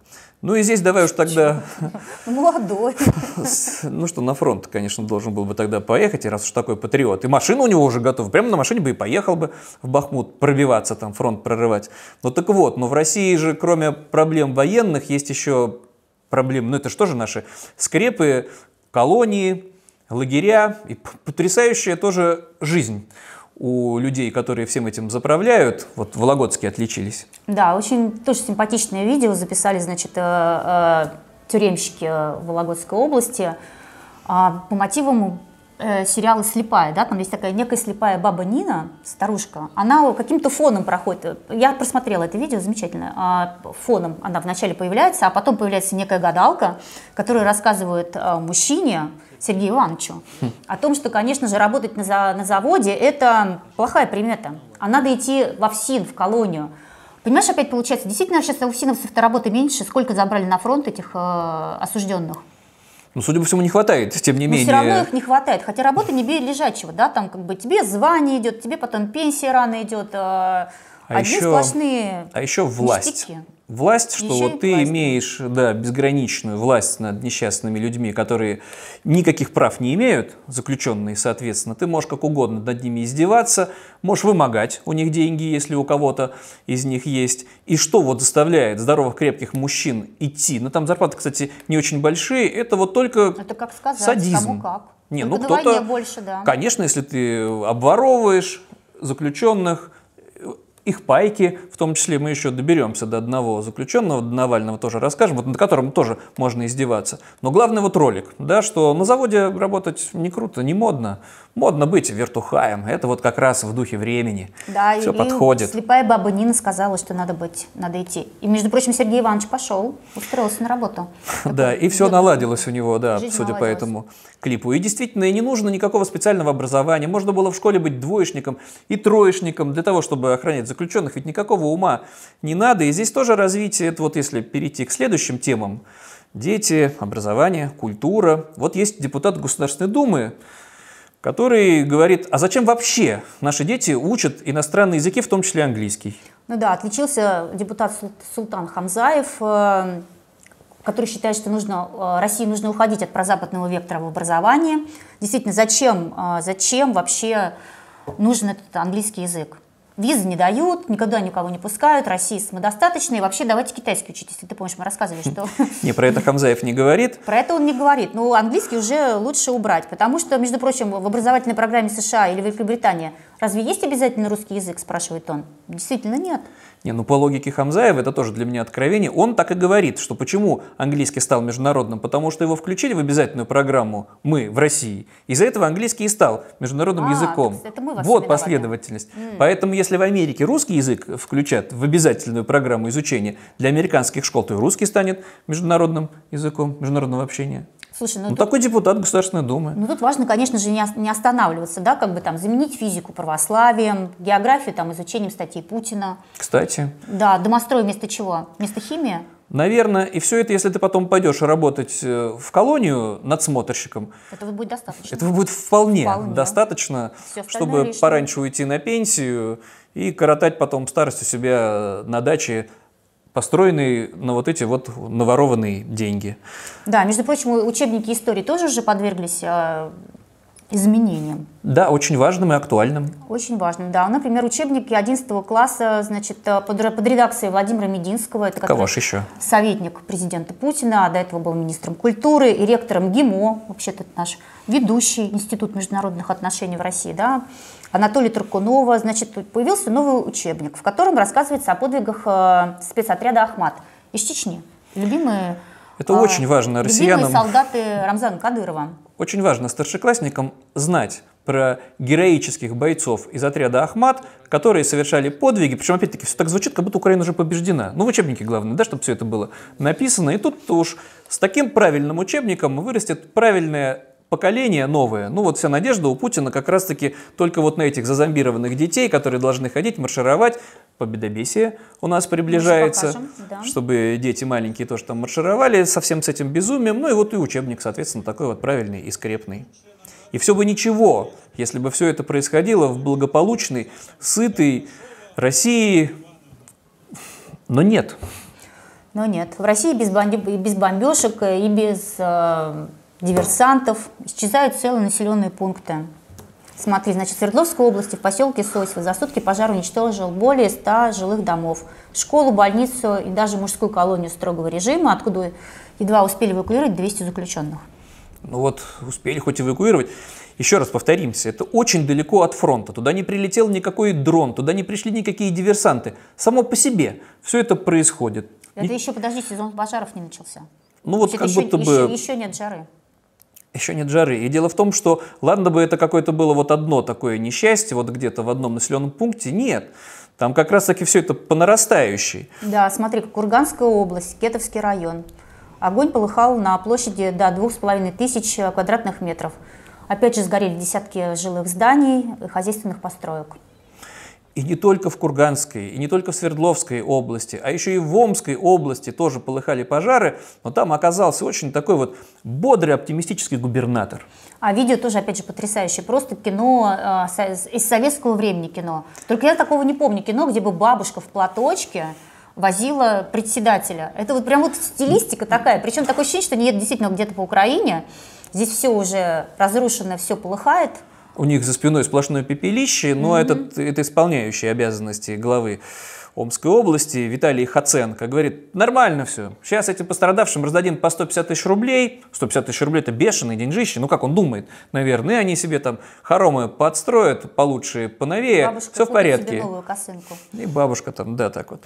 Ну и здесь давай уж тогда, Молодой. ну что, на фронт, конечно, должен был бы тогда поехать, и раз уж такой патриот. И машина у него уже готова, прямо на машине бы и поехал бы в Бахмут пробиваться, там фронт прорывать. Ну так вот, но в России же, кроме проблем военных, есть еще проблемы, ну это что же наши скрепы, колонии, лагеря и потрясающая тоже жизнь у людей, которые всем этим заправляют. Вот Вологодские отличились. Да, очень тоже симпатичное видео записали, значит, э, э, тюремщики Вологодской области а, по мотивам э, сериала «Слепая». Да? Там есть такая некая слепая баба Нина, старушка. Она каким-то фоном проходит. Я просмотрела это видео, замечательно. А, Фоном она вначале появляется, а потом появляется некая гадалка, которая рассказывает э, мужчине, Сергею Ивановичу, о том, что, конечно же, работать на, за- на заводе – это плохая примета. А надо идти в ОФСИН, в колонию. Понимаешь, опять получается, действительно сейчас ОФСИНовцев-то работы меньше. Сколько забрали на фронт этих э, осужденных? Ну, судя по всему, не хватает, тем не Но менее. все равно их не хватает. Хотя работа не бей лежачего, да, там как бы тебе звание идет, тебе потом пенсия рано идет. э, А одни еще- сплошные А еще власть. ништяки. Власть, что Еще вот ты власть. имеешь да, безграничную власть над несчастными людьми, которые никаких прав не имеют, заключенные, соответственно. Ты можешь как угодно над ними издеваться, можешь вымогать у них деньги, если у кого-то из них есть. И что вот заставляет здоровых, крепких мужчин идти? Ну, там зарплаты, кстати, не очень большие. Это вот только Это как сказать, садизм. кому как. Не, Только ну кто-то, больше, да. конечно, если ты обворовываешь заключенных, их пайки, в том числе мы еще доберемся до одного заключенного, до Навального тоже расскажем, вот над которым тоже можно издеваться. Но главный вот ролик, да, что на заводе работать не круто, не модно. Модно быть вертухаем. Это вот как раз в духе времени. Да, Все и, подходит. слепая баба Нина сказала, что надо быть, надо идти. И, между прочим, Сергей Иванович пошел, устроился на работу. Да, и все наладилось у него, да, судя по этому клипу. И действительно, и не нужно никакого специального образования. Можно было в школе быть двоечником и троечником для того, чтобы охранять заключенных ведь никакого ума не надо. И здесь тоже развитие, это вот если перейти к следующим темам, дети, образование, культура. Вот есть депутат Государственной Думы, который говорит, а зачем вообще наши дети учат иностранные языки, в том числе английский? Ну да, отличился депутат Султан Хамзаев, э, который считает, что нужно, э, России нужно уходить от прозападного вектора в образовании. Действительно, зачем, э, зачем вообще нужен этот английский язык? Визы не дают, никогда никого не пускают, Россия самодостаточная, и вообще давайте китайский учить, если ты помнишь, мы рассказывали, что... Не, про это Хамзаев не говорит. Про это он не говорит, но английский уже лучше убрать, потому что, между прочим, в образовательной программе США или Великобритании разве есть обязательно русский язык, спрашивает он? Действительно нет. Не, ну по логике Хамзаева, это тоже для меня откровение, он так и говорит, что почему английский стал международным, потому что его включили в обязательную программу «Мы» в России. Из-за этого английский и стал международным а, языком. Это мы вас вот последовательность. Mm. Поэтому если в Америке русский язык включат в обязательную программу изучения для американских школ, то и русский станет международным языком международного общения. Слушай, ну, ну тут, такой депутат Государственной Думы. Ну тут важно, конечно же, не останавливаться, да, как бы там заменить физику православием, географию там изучением статей Путина. Кстати. Да, домострой вместо чего? Вместо химии? Наверное, и все это, если ты потом пойдешь работать э, в колонию надсмотрщиком, этого будет достаточно. Этого будет вполне, вполне. достаточно, чтобы лишнее. пораньше уйти на пенсию и коротать потом старость у себя на даче построенный на вот эти вот наворованные деньги. Да, между прочим, учебники истории тоже уже подверглись э, изменениям. Да, очень важным и актуальным. Очень важным, да. Например, учебники 11 класса значит, э, под, под редакцией Владимира Мединского. Это Кого же еще? Советник президента Путина, а до этого был министром культуры и ректором ГИМО, вообще-то наш ведущий Институт международных отношений в России, да, Анатолия Туркунова, значит, появился новый учебник, в котором рассказывается о подвигах э, спецотряда «Ахмат» из Чечни. Любимые это а, очень важно россиянам. Солдаты Рамзана Кадырова. Очень важно старшеклассникам знать про героических бойцов из отряда «Ахмат», которые совершали подвиги. Причем, опять-таки, все так звучит, как будто Украина уже побеждена. Ну, в учебнике главное, да, чтобы все это было написано. И тут уж с таким правильным учебником вырастет правильное поколение новое. Ну вот вся надежда у Путина как раз-таки только вот на этих зазомбированных детей, которые должны ходить, маршировать. Победобесие у нас приближается, покажем, да. чтобы дети маленькие тоже там маршировали со всем с этим безумием. Ну и вот и учебник, соответственно, такой вот правильный и скрепный. И все бы ничего, если бы все это происходило в благополучной, сытой России, но нет. Но нет. В России без бомбежек и без э, диверсантов, исчезают целые населенные пункты. Смотри, значит, в Свердловской области в поселке Сосево за сутки пожар уничтожил более 100 жилых домов. Школу, больницу и даже мужскую колонию строгого режима, откуда едва успели эвакуировать 200 заключенных. Ну вот, успели хоть эвакуировать. Еще раз повторимся, это очень далеко от фронта. Туда не прилетел никакой дрон, туда не пришли никакие диверсанты. Само по себе все это происходит. Это не... еще, подожди, сезон пожаров не начался. Ну вот как еще, будто бы... Еще, еще нет жары еще нет жары. И дело в том, что ладно бы это какое-то было вот одно такое несчастье, вот где-то в одном населенном пункте, нет. Там как раз-таки все это по нарастающей. Да, смотри, Курганская область, Кетовский район. Огонь полыхал на площади до двух с половиной тысяч квадратных метров. Опять же сгорели десятки жилых зданий и хозяйственных построек. И не только в Курганской, и не только в Свердловской области, а еще и в Омской области тоже полыхали пожары, но там оказался очень такой вот бодрый, оптимистический губернатор. А видео тоже, опять же, потрясающее. Просто кино, э, из советского времени кино. Только я такого не помню кино, где бы бабушка в платочке возила председателя. Это вот прям вот стилистика такая. Причем такое ощущение, что нет действительно где-то по Украине. Здесь все уже разрушено, все полыхает у них за спиной сплошное пепелище, но mm-hmm. это, это исполняющий обязанности главы Омской области Виталий Хаценко говорит, нормально все, сейчас этим пострадавшим раздадим по 150 тысяч рублей, 150 тысяч рублей это бешеные деньжище, ну как он думает, наверное, и они себе там хоромы подстроят получше, поновее, бабушка все в порядке. Себе новую косынку. И бабушка там, да, так вот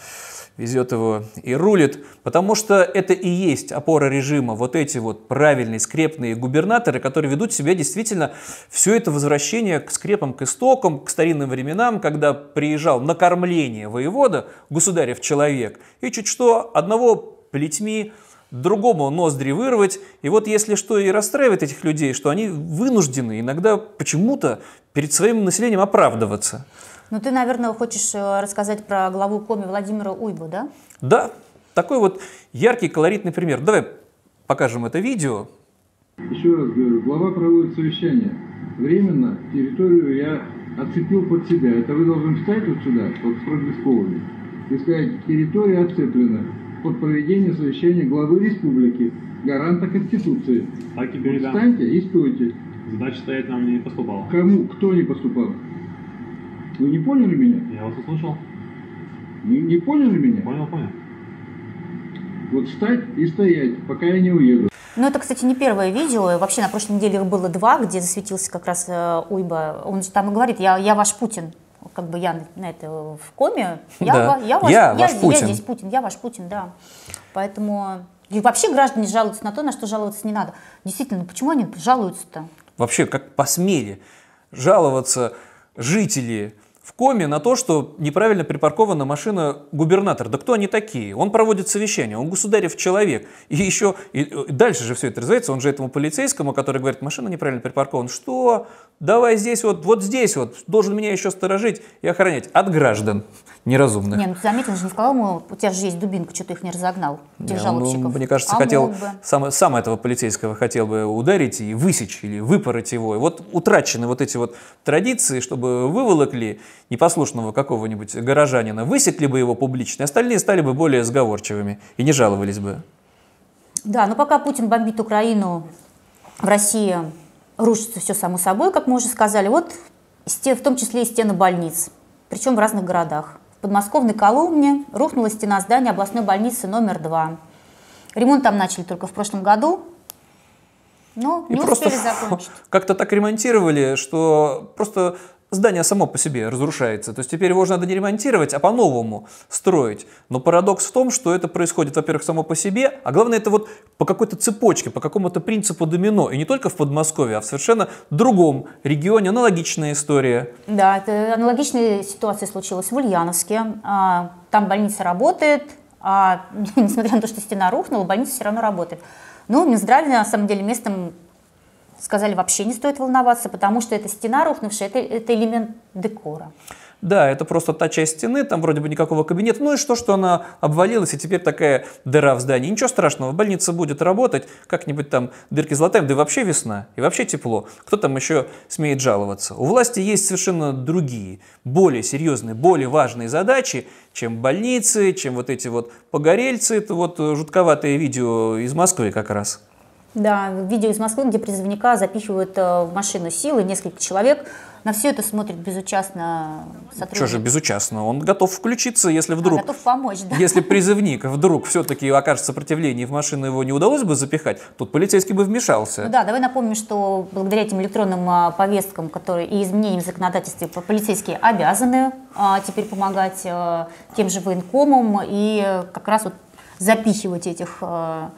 везет его и рулит, потому что это и есть опора режима, вот эти вот правильные скрепные губернаторы, которые ведут себя действительно все это возвращение к скрепам, к истокам, к старинным временам, когда приезжал на кормление воевода, государев человек, и чуть что одного плетьми другому ноздри вырвать. И вот если что и расстраивает этих людей, что они вынуждены иногда почему-то перед своим населением оправдываться. Ну, ты, наверное, хочешь э, рассказать про главу Коми Владимира Уйбу, да? Да, такой вот яркий, колоритный пример. Давай покажем это видео. Еще раз говорю, глава проводит совещание. Временно территорию я отцепил под себя. Это вы должны встать вот сюда, вот с Прогресковыми, и сказать, территория отцеплена под проведение совещания главы республики, гаранта Конституции. Так и передам. Встаньте и стойте. Задача стоять нам не поступала. Кому? Кто не поступал? Вы не поняли меня? Я вас услышал. Не, не поняли меня? Понял, понял. Вот встать и стоять, пока я не уеду. Ну, это, кстати, не первое видео. Вообще, на прошлой неделе их было два, где засветился как раз э, Уйба. Он же там и говорит, я, я ваш Путин. Как бы я на- на это в коме. Я, Да. я, ваш, Я ваш Путин. здесь Путин, я ваш Путин, да. Поэтому... И вообще граждане жалуются на то, на что жаловаться не надо. Действительно, ну почему они жалуются-то? Вообще, как посмели жаловаться жители в коме на то, что неправильно припаркована машина губернатора. Да кто они такие? Он проводит совещание, он государев человек. И еще и, и дальше же все это развивается. Он же этому полицейскому, который говорит, машина неправильно припаркована. Что? Давай здесь вот, вот здесь вот, должен меня еще сторожить и охранять от граждан неразумных. Не, ну ты заметил, же не сказал ему, у тебя же есть дубинка, что ты их не разогнал, этих он, жалобщиков. мне кажется, А хотел сам, сам этого полицейского хотел бы ударить и высечь или выпороть его. И вот утрачены вот эти вот традиции, чтобы выволокли непослушного какого-нибудь горожанина, высекли бы его публично, остальные стали бы более сговорчивыми и не жаловались бы. Да, но пока Путин бомбит Украину, в России рушится все само собой, как мы уже сказали. Вот в том числе и стены больниц, причем в разных городах. В подмосковной Коломне рухнула стена здания областной больницы номер 2. Ремонт там начали только в прошлом году, но И не просто закончить. как-то так ремонтировали, что просто здание само по себе разрушается. То есть теперь его же надо не ремонтировать, а по-новому строить. Но парадокс в том, что это происходит, во-первых, само по себе, а главное, это вот по какой-то цепочке, по какому-то принципу домино. И не только в Подмосковье, а в совершенно другом регионе. Аналогичная история. Да, это аналогичная ситуация случилась в Ульяновске. А, Там больница работает, а несмотря на то, что стена рухнула, больница все равно работает. Ну, Минздраве, на самом деле, местом сказали, вообще не стоит волноваться, потому что эта стена рухнувшая, это, это элемент декора. Да, это просто та часть стены, там вроде бы никакого кабинета. Ну и что, что она обвалилась, и теперь такая дыра в здании. Ничего страшного, больница будет работать, как-нибудь там дырки золотаем, да и вообще весна, и вообще тепло. Кто там еще смеет жаловаться? У власти есть совершенно другие, более серьезные, более важные задачи, чем больницы, чем вот эти вот погорельцы. Это вот жутковатое видео из Москвы как раз. Да, видео из Москвы, где призывника запихивают э, в машину силы, несколько человек. На все это смотрит безучастно сотрудник. Что же безучастно? Он готов включиться, если вдруг... А, готов помочь, да. Если призывник вдруг все-таки окажет сопротивление, и в машину его не удалось бы запихать, тут полицейский бы вмешался. Ну да, давай напомним, что благодаря этим электронным а, повесткам, которые и изменениям в законодательстве, по- полицейские обязаны а, теперь помогать а, тем же военкомам и а, как раз вот запихивать этих а,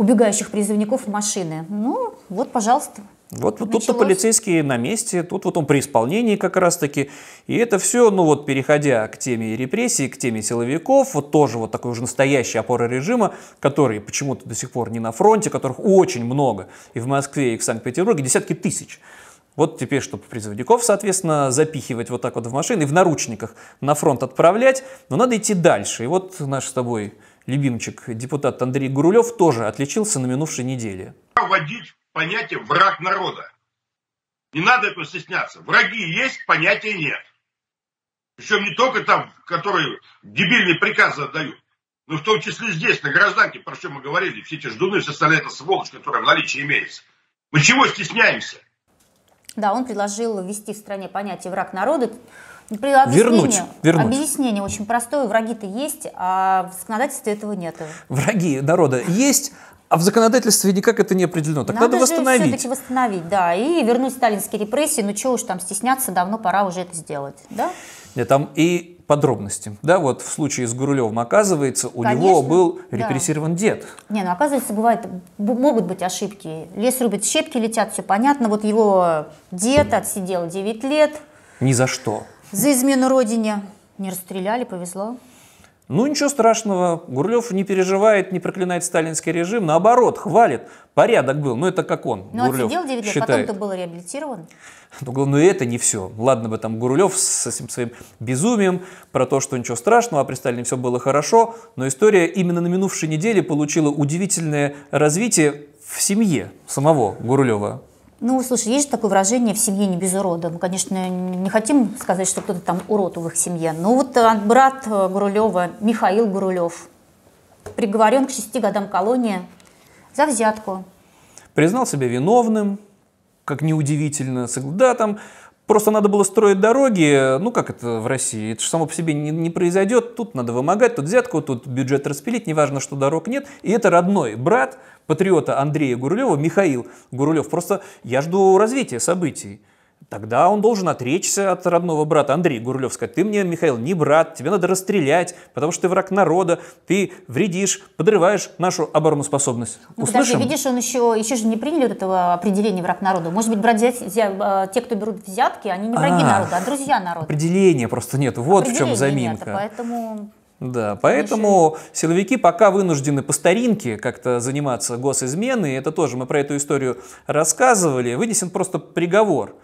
убегающих призывников в машины. Ну, вот, пожалуйста. Вот, вот тут-то полицейские на месте, тут вот он при исполнении как раз-таки. И это все, ну вот переходя к теме репрессий, к теме силовиков, вот тоже вот такой уже настоящий опора режима, который почему-то до сих пор не на фронте, которых очень много и в Москве, и в Санкт-Петербурге, десятки тысяч. Вот теперь, чтобы призывников, соответственно, запихивать вот так вот в машины и в наручниках на фронт отправлять, но надо идти дальше. И вот наш с тобой любимчик, депутат Андрей Гурулев, тоже отличился на минувшей неделе. вводить понятие враг народа. Не надо этого стесняться. Враги есть, понятия нет. Причем не только там, которые дебильные приказы отдают, но в том числе здесь, на гражданке, про что мы говорили, все эти ждуны, все остальные, это сволочь, которая в наличии имеется. Мы чего стесняемся? Да, он предложил ввести в стране понятие враг народа. При Вернуть, вернуть. Объяснение очень простое. Враги-то есть, а в законодательстве этого нет. Враги народа есть, а в законодательстве никак это не определено. Так надо, же восстановить. все-таки восстановить, да, и вернуть сталинские репрессии. Ну чего уж там стесняться, давно пора уже это сделать, да? Нет, там и подробности. Да, вот в случае с Гурулевым, оказывается, у него Конечно, был да. репрессирован дед. Не, ну оказывается, бывает, могут быть ошибки. Лес рубит, щепки летят, все понятно. Вот его дед отсидел 9 лет Ни за что. За измену родине. Не расстреляли, повезло. Ну, ничего страшного, Гурлев не переживает, не проклинает сталинский режим, наоборот, хвалит. Порядок был, ну это как он, Ну, Гурлев, отсидел 9 лет, потом ты был реабилитирован. Ну, главное, это не все. Ладно бы там Гурулев с этим своим безумием про то, что ничего страшного, а при Сталине все было хорошо, но история именно на минувшей неделе получила удивительное развитие в семье самого Гурулева. Ну, слушай, есть же такое выражение «в семье не без урода». Мы, конечно, не хотим сказать, что кто-то там урод в их семье. Но вот э, брат э, Гурулева, Михаил Гурулев, приговорен к шести годам колонии за взятку. Признал себя виновным, как неудивительно. Да, там просто надо было строить дороги, ну как это в России, это же само по себе не, не произойдет, тут надо вымогать, тут взятку, тут бюджет распилить, неважно, что дорог нет. И это родной брат патриота Андрея Гурулева, Михаил Гурулев. Просто я жду развития событий. Тогда он должен отречься от родного брата Андрея Гурулев, сказать, ты мне, Михаил, не брат, тебе надо расстрелять, потому что ты враг народа, ты вредишь, подрываешь нашу обороноспособность. Ну, подожди, Услышим? видишь, он еще, еще же не приняли вот этого определения враг народа. Может быть, брать взять- взя- э, те, кто берут взятки, они не враги А. народа, а друзья народа. Определения просто нет. Вот в чем Определения нет, заминка. поэтому Да, поэтому силовики пока вынуждены по старинке как-то заниматься госизменой. Это тоже мы про эту историю рассказывали. Вынесен просто приговор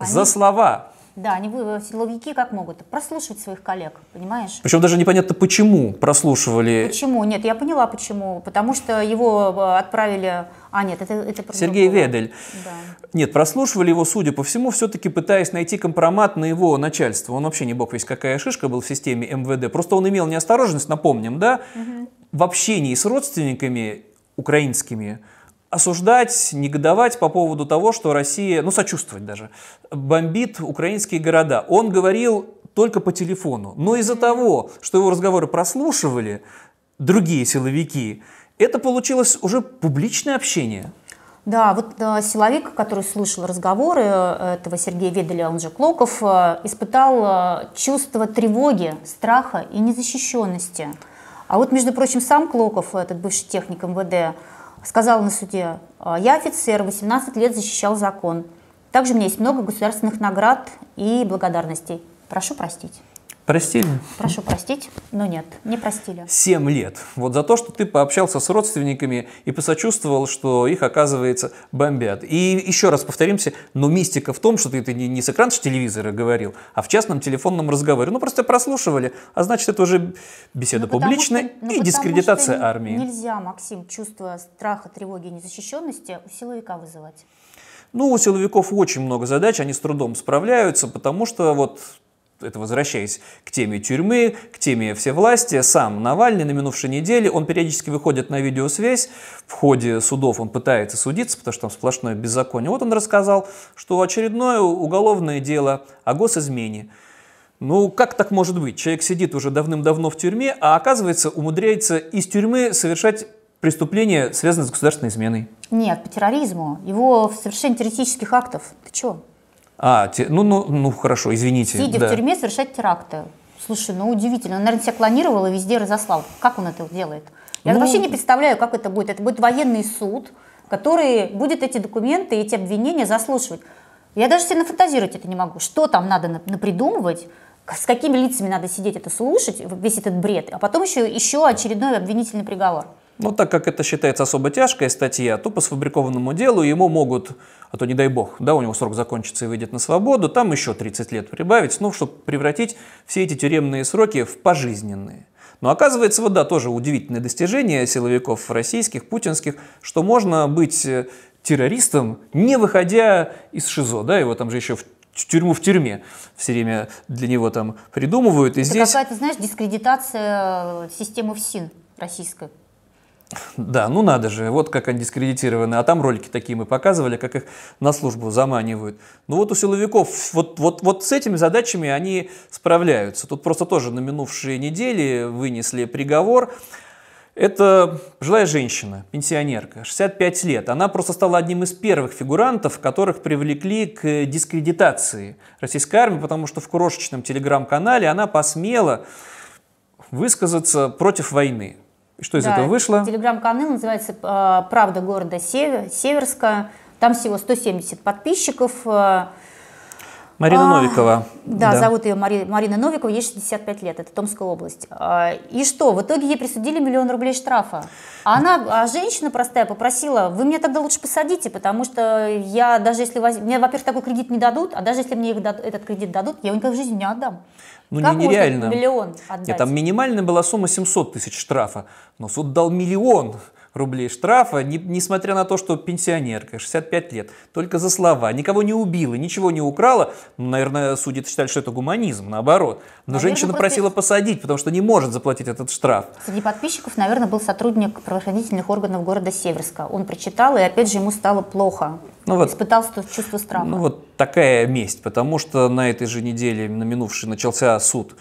за Они- слова. Да, они вы- силовики как могут? Прослушивать своих коллег, понимаешь? Причем даже непонятно почему прослушивали. Почему? Нет, я поняла почему. Потому что его э, отправили... А, нет, это, это про Сергей другого. Ведель. Да. Нет, прослушивали его, судя по всему, все-таки пытаясь найти компромат на его начальство. Он вообще не бог весь какая шишка был в системе МВД. Просто он имел неосторожность, напомним, да, в общении с родственниками украинскими осуждать, негодовать по поводу того, что Россия, ну сочувствовать даже, бомбит украинские города. Он говорил только по телефону. Но из-за того, что его разговоры прослушивали другие силовики, это получилось уже публичное общение. Да, вот э, силовик, который слушал разговоры э, этого Сергея Веделя, он же Клоков, э, испытал э, чувство тревоги, страха и незащищенности. А вот, между прочим, сам Клоков, этот бывший техник МВД, сказал на суде, «Э, я офицер, 18 лет защищал закон. Также у меня есть много государственных наград и благодарностей. Прошу простить. Простили? Прошу простить, но нет, не простили. 7 лет. Вот за то, что ты пообщался с родственниками и посочувствовал, что их, оказывается, бомбят. И еще раз повторимся, но мистика в том, что ты это не, не с экрана телевизора говорил, а в частном телефонном разговоре. Ну, просто прослушивали, а значит, это уже беседа Ну, публичная что- ну, и дискредитация что армии. Нельзя, Максим, чувство страха, тревоги и незащищенности у силовика вызывать. Ну, у силовиков очень много задач, они с трудом справляются, потому что вот это возвращаясь к теме тюрьмы, к теме всевластия, сам Навальный на минувшей неделе, он периодически выходит на видеосвязь, в ходе судов он пытается судиться, потому что там сплошное беззаконие. Вот он рассказал, что очередное уголовное дело о госизмене. Ну, как так может быть? Человек сидит уже давным-давно в тюрьме, а оказывается умудряется из тюрьмы совершать преступления, связанные с государственной изменой. Нет, по терроризму. Его в совершении террористических актов. Ты чё? А, те- ну, ну, ну хорошо, извините. Сидя да. в тюрьме, совершать теракты. Слушай, ну удивительно. Он, наверное, себя клонировал и везде разослал. Как он это делает? Я Ну- вообще не представляю, как это будет. Это будет военный суд, который будет эти документы, эти обвинения заслушивать. Я даже себе нафантазировать это не могу. Что там надо на- напридумывать, с какими лицами надо сидеть это слушать, весь этот бред, а потом еще, еще очередной обвинительный приговор. Ну, так как это считается особо тяжкая статья, то по сфабрикованному делу ему могут, а то не дай бог, да, у него срок закончится и выйдет на свободу, там еще 30 лет прибавить, ну, чтобы превратить все эти тюремные сроки в пожизненные. Но оказывается, вот да, тоже удивительное достижение силовиков российских, путинских, что можно быть э, террористом, не выходя из ШИЗО, да, его там же еще в в тюрьму в тюрьме все время для него там придумывают. И это здесь... какая-то, знаешь, дискредитация э, системы ФСИН российской. Да, ну надо же, вот как они дискредитированы. А там ролики такие мы показывали, как их на службу заманивают. Ну вот у силовиков вот, вот, вот с этими задачами они справляются. Тут просто тоже на минувшие недели вынесли приговор. Это пожилая женщина, пенсионерка, 65 лет. Она просто стала одним из первых фигурантов, которых привлекли к дискредитации российской армии, потому что в крошечном телеграм-канале она посмела высказаться против войны. Что из Да, этого вышло? Телеграм-канал называется э, «Правда города Север- Северска». Там всего 170 подписчиков. Э, Марина а, Новикова. Да, да, зовут ее Мари, Марина Новикова, ей 65 лет, это Томская область. А, и что, в итоге ей присудили миллион рублей штрафа. А она, а женщина простая, попросила, вы меня тогда лучше посадите, потому что я даже если, воз... мне, во-первых, такой кредит не дадут, а даже если мне их, этот кредит дадут, я его никогда в жизни не отдам. Ну, как не нереально. миллион отдать? Нет, там минимальная была сумма 700 тысяч штрафа, но суд дал миллион рублей штрафа, не, несмотря на то, что пенсионерка, 65 лет, только за слова, никого не убила, ничего не украла. Ну, наверное, судьи считали, что это гуманизм, наоборот. Но наверное, женщина просто... просила посадить, потому что не может заплатить этот штраф. Среди подписчиков, наверное, был сотрудник правоохранительных органов города Северска. Он прочитал, и опять же ему стало плохо. Ну, вот, Испытал чувство страха. Ну вот такая месть, потому что на этой же неделе, на минувшей, начался суд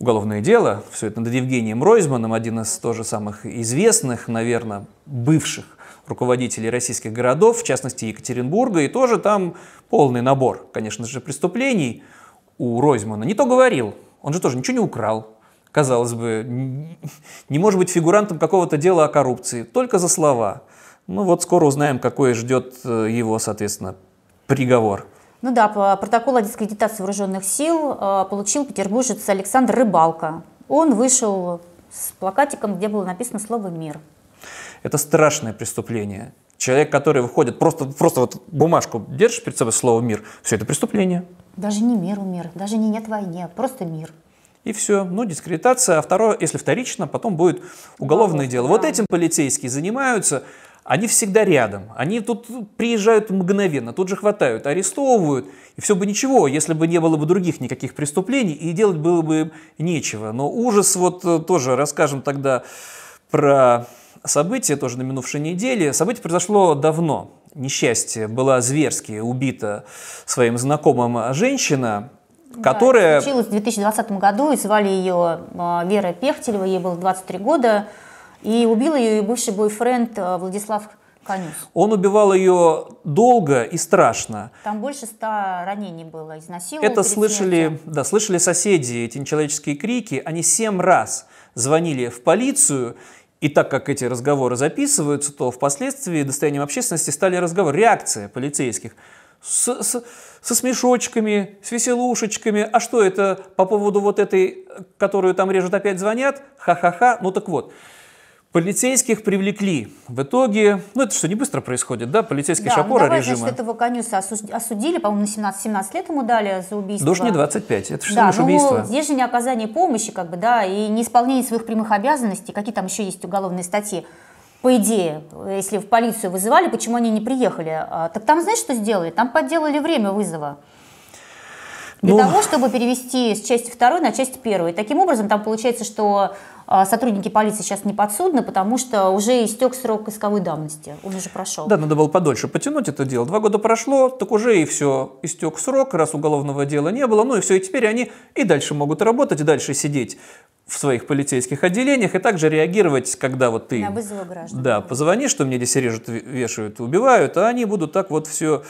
уголовное дело. Все это над Евгением Ройзманом, один из тоже самых известных, наверное, бывших руководителей российских городов, в частности Екатеринбурга, и тоже там полный набор, конечно же, преступлений у Ройзмана. Не то говорил, он же тоже ничего не украл, казалось бы, не может быть фигурантом какого-то дела о коррупции, только за слова. Ну вот скоро узнаем, какой ждет э, его, соответственно, приговор. Ну да, по протоколу о дискредитации вооруженных сил э, получил петербуржец Александр Рыбалка. Он вышел с плакатиком, где было написано слово «мир». Это страшное преступление. Человек, который выходит, просто, просто вот бумажку держишь перед собой слово «мир», все это преступление. Даже не миру мир, даже не нет войне, просто мир. И все, ну, дискредитация, а второе, если вторично, потом будет уголовное дело. Вот этим полицейские занимаются, они всегда рядом. Они тут приезжают мгновенно, тут же хватают, арестовывают. И все бы ничего, если бы не было бы других никаких преступлений, и делать было бы нечего. Но ужас, вот э, тоже расскажем тогда про события, тоже на минувшей неделе. Событие произошло давно. Несчастье. Была зверски убита своим знакомым женщина, да, которая... случилось в 2020 году, и звали ее а, Вера Пехтелева, ей было 23 года. И убил ее бывший бойфренд э, Владислав Конюс. Он убивал ее долго и страшно. Там больше ста ранений было, изнасиловал. Это слышали, да, слышали соседи, эти нечеловеческие крики. Они семь раз звонили в полицию, и так как эти разговоры записываются, то впоследствии достоянием общественности стали разговоры, реакция полицейских с, с, со смешочками, с веселушечками. А что это по поводу вот этой, которую там режут, опять звонят? Ха-ха-ха. Ну так вот. Полицейских привлекли. В итоге, ну это что, не быстро происходит, да, полицейский да, шапора ну, давай, режима. Значит, этого Конюса осудили, по-моему, на 17, 17 лет ему дали за убийство. Да уж не 25, это что да, ну, убийство. здесь же не оказание помощи, как бы, да, и не исполнение своих прямых обязанностей, какие там еще есть уголовные статьи. По идее, если в полицию вызывали, почему они не приехали? А, так там, знаешь, что сделали? Там подделали время вызова для ну... того, чтобы перевести с части второй на часть первую. И таким образом там получается, что сотрудники полиции сейчас не подсудны, потому что уже истек срок исковой давности, он уже прошел. Да, надо было подольше потянуть это дело. Два года прошло, так уже и все, истек срок, раз уголовного дела не было, ну и все, и теперь они и дальше могут работать, и дальше сидеть в своих полицейских отделениях и также реагировать, когда вот ты... На вызовы граждан. Да, позвони, что мне здесь режут, вешают, убивают, а они будут так вот все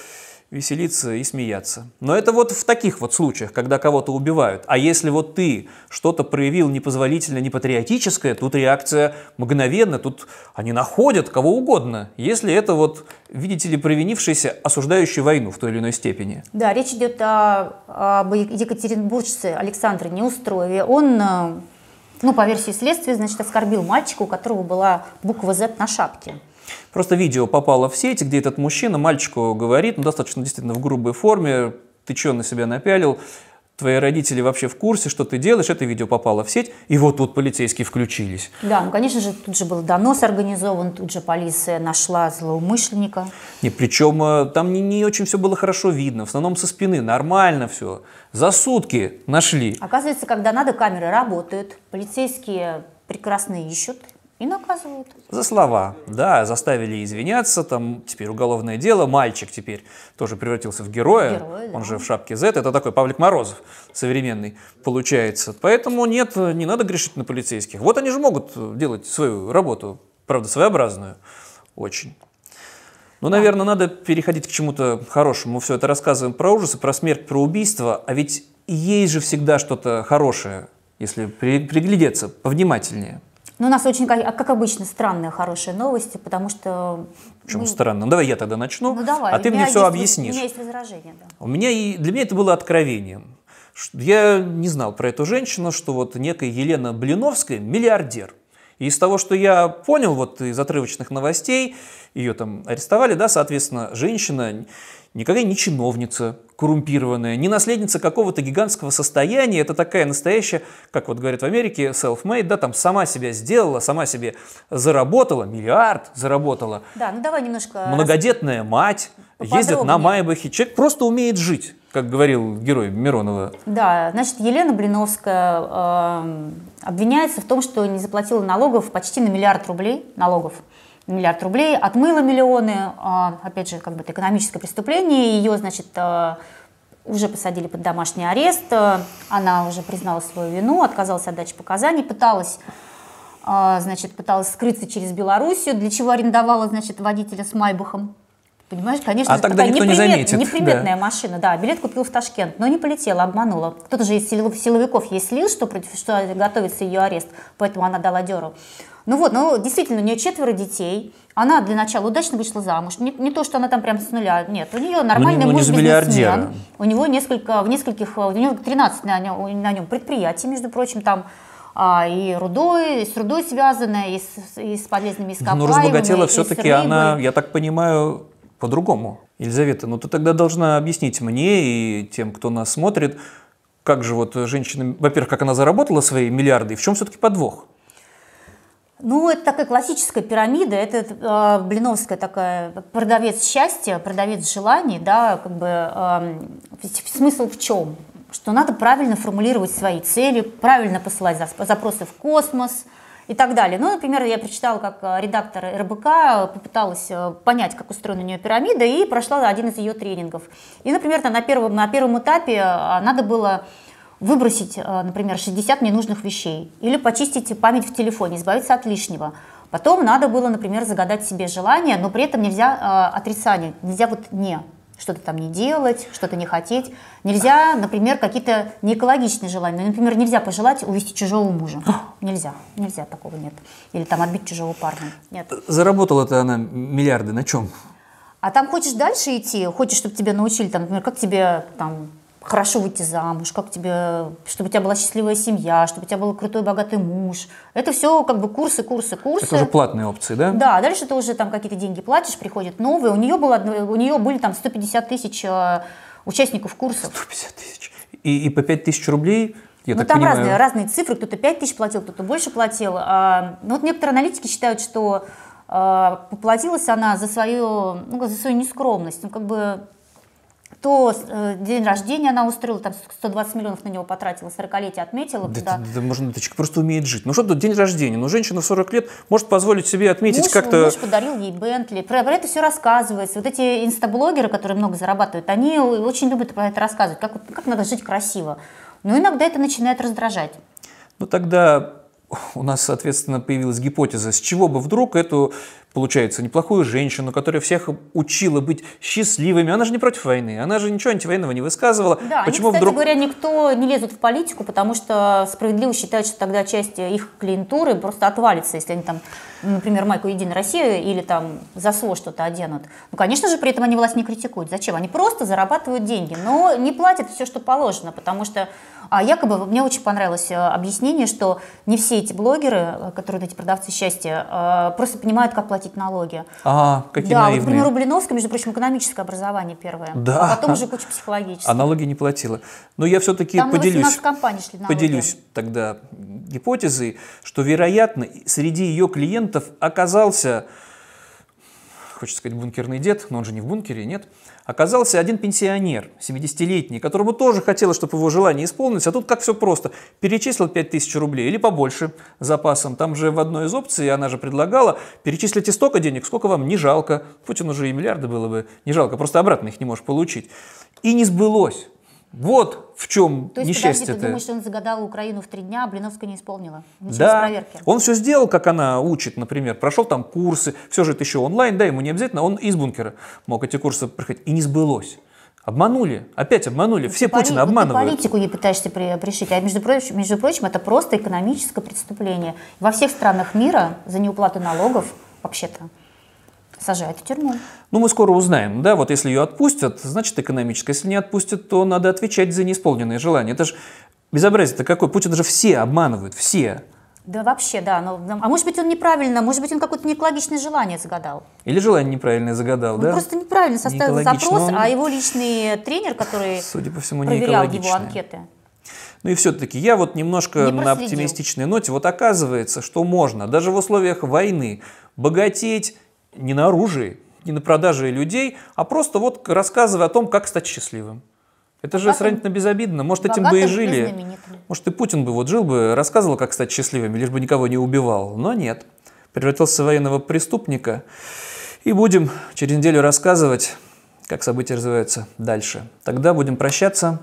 веселиться и смеяться. Но это вот в таких вот случаях, когда кого-то убивают. А если вот ты что-то проявил непозволительно, непатриотическое, тут реакция мгновенно, тут они находят кого угодно, если это вот, видите ли, провинившийся, осуждающий войну в той или иной степени. Да, речь идет о, об екатеринбуржце Александре Неустроеве. Он, э, ну, по версии следствия, значит, оскорбил мальчика, у которого была буква Z на шапке. Просто видео попало в сеть, где этот мужчина мальчику говорит, ну, достаточно действительно в грубой форме, ты что на себя напялил, твои родители вообще в курсе, что ты делаешь, это видео попало в сеть, и вот тут полицейские включились. Да, ну, конечно же, тут же был донос организован, тут же полиция нашла злоумышленника. Не, причем э, там не, не очень все было хорошо видно, в основном со спины, нормально все. За сутки нашли. Оказывается, когда надо, камеры работают, полицейские прекрасно ищут, и наказывают. За слова, да, заставили извиняться, там теперь уголовное дело, мальчик теперь тоже превратился в героя, Герой, он да. же в шапке Z, это такой Павлик Морозов современный получается. Поэтому нет, не надо грешить на полицейских. Вот они же могут делать свою работу, правда, своеобразную очень. Ну, наверное, надо переходить к чему-то хорошему. Мы все это рассказываем про ужасы, про смерть, про убийство, а ведь есть же всегда что-то хорошее, если приглядеться повнимательнее. Ну, у нас очень, как, обычно, странные хорошие новости, потому что... Почему мы... странно? Ну, давай я тогда начну, ну, давай. а ты мне все есть, объяснишь. У меня есть возражение, да. У меня и для меня это было откровением. Я не знал про эту женщину, что вот некая Елена Блиновская миллиардер. И из того, что я понял вот из отрывочных новостей, ее там арестовали, да, соответственно, женщина никакая не чиновница коррумпированная, не наследница какого-то гигантского состояния, это такая настоящая, как вот говорят в Америке, self-made, да, там сама себя сделала, сама себе заработала, миллиард заработала. Да, ну давай немножко... Многодетная мать, ездит на Майбахе, человек просто умеет жить как говорил герой Миронова. Да, значит, Елена Блиновская э, обвиняется в том, что не заплатила налогов почти на миллиард рублей, налогов, миллиард рублей, отмыла миллионы, э, опять же, как бы это экономическое преступление, ее, значит, э, уже посадили под домашний арест, э, она уже признала свою вину, отказалась от дачи показаний, пыталась э, значит, пыталась скрыться через Белоруссию, для чего арендовала, значит, водителя с Майбахом, Понимаешь, конечно, а тогда никто непримет, не заметит. неприметная да. машина, да, билет купил в Ташкент, но не полетела, обманула. Кто-то же из силовиков ей слил, что, что готовится ее арест, поэтому она дала деру. Ну вот, ну действительно, у нее четверо детей, она для начала удачно вышла замуж. Не, не то, что она там прям с нуля, нет, у нее нормальный ну, муж бизнесмен. У него несколько, в нескольких, у него 13 на нем, на нем предприятий, между прочим, там а, и рудой, и с рудой связанная, и с, и с полезными ископаемыми. Но разбогатела все-таки она, я так понимаю, по-другому. Елизавета, ну ты тогда должна объяснить мне и тем, кто нас смотрит, как же вот женщина, во-первых, как она заработала свои миллиарды, и в чем все-таки подвох? Ну, это такая классическая пирамида, это э, Блиновская такая продавец счастья, продавец желаний, да, как бы э, смысл в чем? Что надо правильно формулировать свои цели, правильно посылать запросы в космос, и так далее. Ну, например, я прочитала, как э, редактор РБК попыталась э, понять, как устроена у нее пирамида, и прошла один из ее тренингов. И, например, на первом, на первом этапе э, надо было выбросить, например, 60 ненужных вещей или почистить память в телефоне, избавиться от лишнего. Потом надо было, например, загадать себе желание, но при этом нельзя э, отрицание, нельзя вот не что-то там не делать, что-то не хотеть. Нельзя, например, какие-то неэкологичные желания. Ну, например, нельзя пожелать увести чужого мужа. Нельзя, нельзя, такого нет. Или там отбить чужого парня. Нет. Заработала-то она миллиарды на чем? А там хочешь дальше идти, хочешь, чтобы тебя научили, там, например, как тебе там хорошо выйти замуж, как тебе, чтобы у тебя была счастливая семья, чтобы у тебя был крутой, богатый муж. Это все как бы курсы, курсы, курсы. Это уже платные опции, да? Да, дальше ты уже там какие-то деньги платишь, приходят новые. У нее, было, у нее были там 150 тысяч э, участников курсов. 150 тысяч. И, и по 5 тысяч рублей я ну, там понимаю... разные, разные цифры, кто-то 5 тысяч платил, кто-то больше платил. А, ну, вот некоторые аналитики считают, что а, поплатилась она за свою, ну, за свою нескромность. Ну, как бы то э, день рождения она устроила, там 120 миллионов на него потратила, 40-летие отметила. Да, да. да, можно, это человек просто умеет жить. Ну что тут день рождения? Ну женщина в 40 лет может позволить себе отметить как-то... Муж подарил ей Бентли. Про, про это все рассказывается. Вот эти инстаблогеры, которые много зарабатывают, они очень любят про это рассказывать, как, как надо жить красиво. Но иногда это начинает раздражать. Ну тогда у нас, соответственно, появилась гипотеза, с чего бы вдруг эту получается, неплохую женщину, которая всех учила быть счастливыми. Она же не против войны, она же ничего антивоенного не высказывала. Да, Почему они, кстати вдруг... говоря, никто не лезут в политику, потому что справедливо считают, что тогда часть их клиентуры просто отвалится, если они там, например, майку «Единая Россия» или там ЗАСО что-то оденут. Ну, конечно же, при этом они власть не критикуют. Зачем? Они просто зарабатывают деньги, но не платят все, что положено, потому что а якобы мне очень понравилось э, объяснение, что не все эти блогеры, э, которые эти продавцы счастья, э, просто понимают, как платить платить налоги. А, какие да, наивные. вот, например, у Блиновской, между прочим, экономическое образование первое. Да. А потом уже куча психологических. А налоги не платила. Но я все-таки Там поделюсь, компаний шли налоги. поделюсь тогда гипотезой, что, вероятно, среди ее клиентов оказался, хочется сказать, бункерный дед, но он же не в бункере, нет, оказался один пенсионер, 70-летний, которому тоже хотелось, чтобы его желание исполнилось, а тут как все просто. Перечислил 5000 рублей или побольше запасом. Там же в одной из опций она же предлагала, перечислите столько денег, сколько вам не жалко. Путин уже и миллиарды было бы не жалко, просто обратно их не можешь получить. И не сбылось. Вот в чем То есть, несчастье. Подожди, ты думаешь, он загадал Украину в три дня, а Блиновская не исполнила? Начались да, проверки. он все сделал, как она учит, например, прошел там курсы, все же это еще онлайн, да, ему не обязательно, он из бункера мог эти курсы проходить, и не сбылось. Обманули, опять обманули. Все Поли- Путина обманывают. Ты политику ей пытаешься при- пришить, а между прочим, между прочим, это просто экономическое преступление. Во всех странах мира за неуплату налогов вообще-то сажают в тюрьму. Ну, мы скоро узнаем, да, вот если ее отпустят, значит экономическое. Если не отпустят, то надо отвечать за неисполненные желания. Это же безобразие-то какое. Путин же все обманывает, все. Да вообще, да. Но, а может быть, он неправильно, может быть, он какое-то неэкологичное желание загадал. Или желание неправильное загадал, Он да? просто неправильно составил запрос, а его личный тренер, который Судя по всему, проверял его анкеты, Ну и все-таки я вот немножко Не на оптимистичной ноте. Вот оказывается, что можно даже в условиях войны богатеть не на оружии, не на продаже людей, а просто вот рассказывая о том, как стать счастливым. Это же сравнительно безобидно. Может, этим бы и жили. Может, и Путин бы вот жил бы, рассказывал, как стать счастливым, лишь бы никого не убивал. Но нет. Превратился в военного преступника. И будем через неделю рассказывать, как события развиваются дальше. Тогда будем прощаться.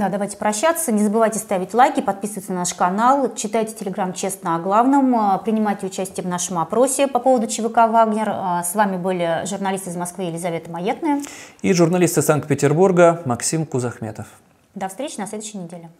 Да, давайте прощаться. Не забывайте ставить лайки, подписываться на наш канал, читайте телеграм «Честно о главном», э, принимайте участие в нашем опросе по поводу ЧВК «Вагнер». Э, С вами были журналисты из Москвы Елизавета Маетная. И журналист из Санкт-Петербурга Максим Кузахметов. До встречи на следующей неделе.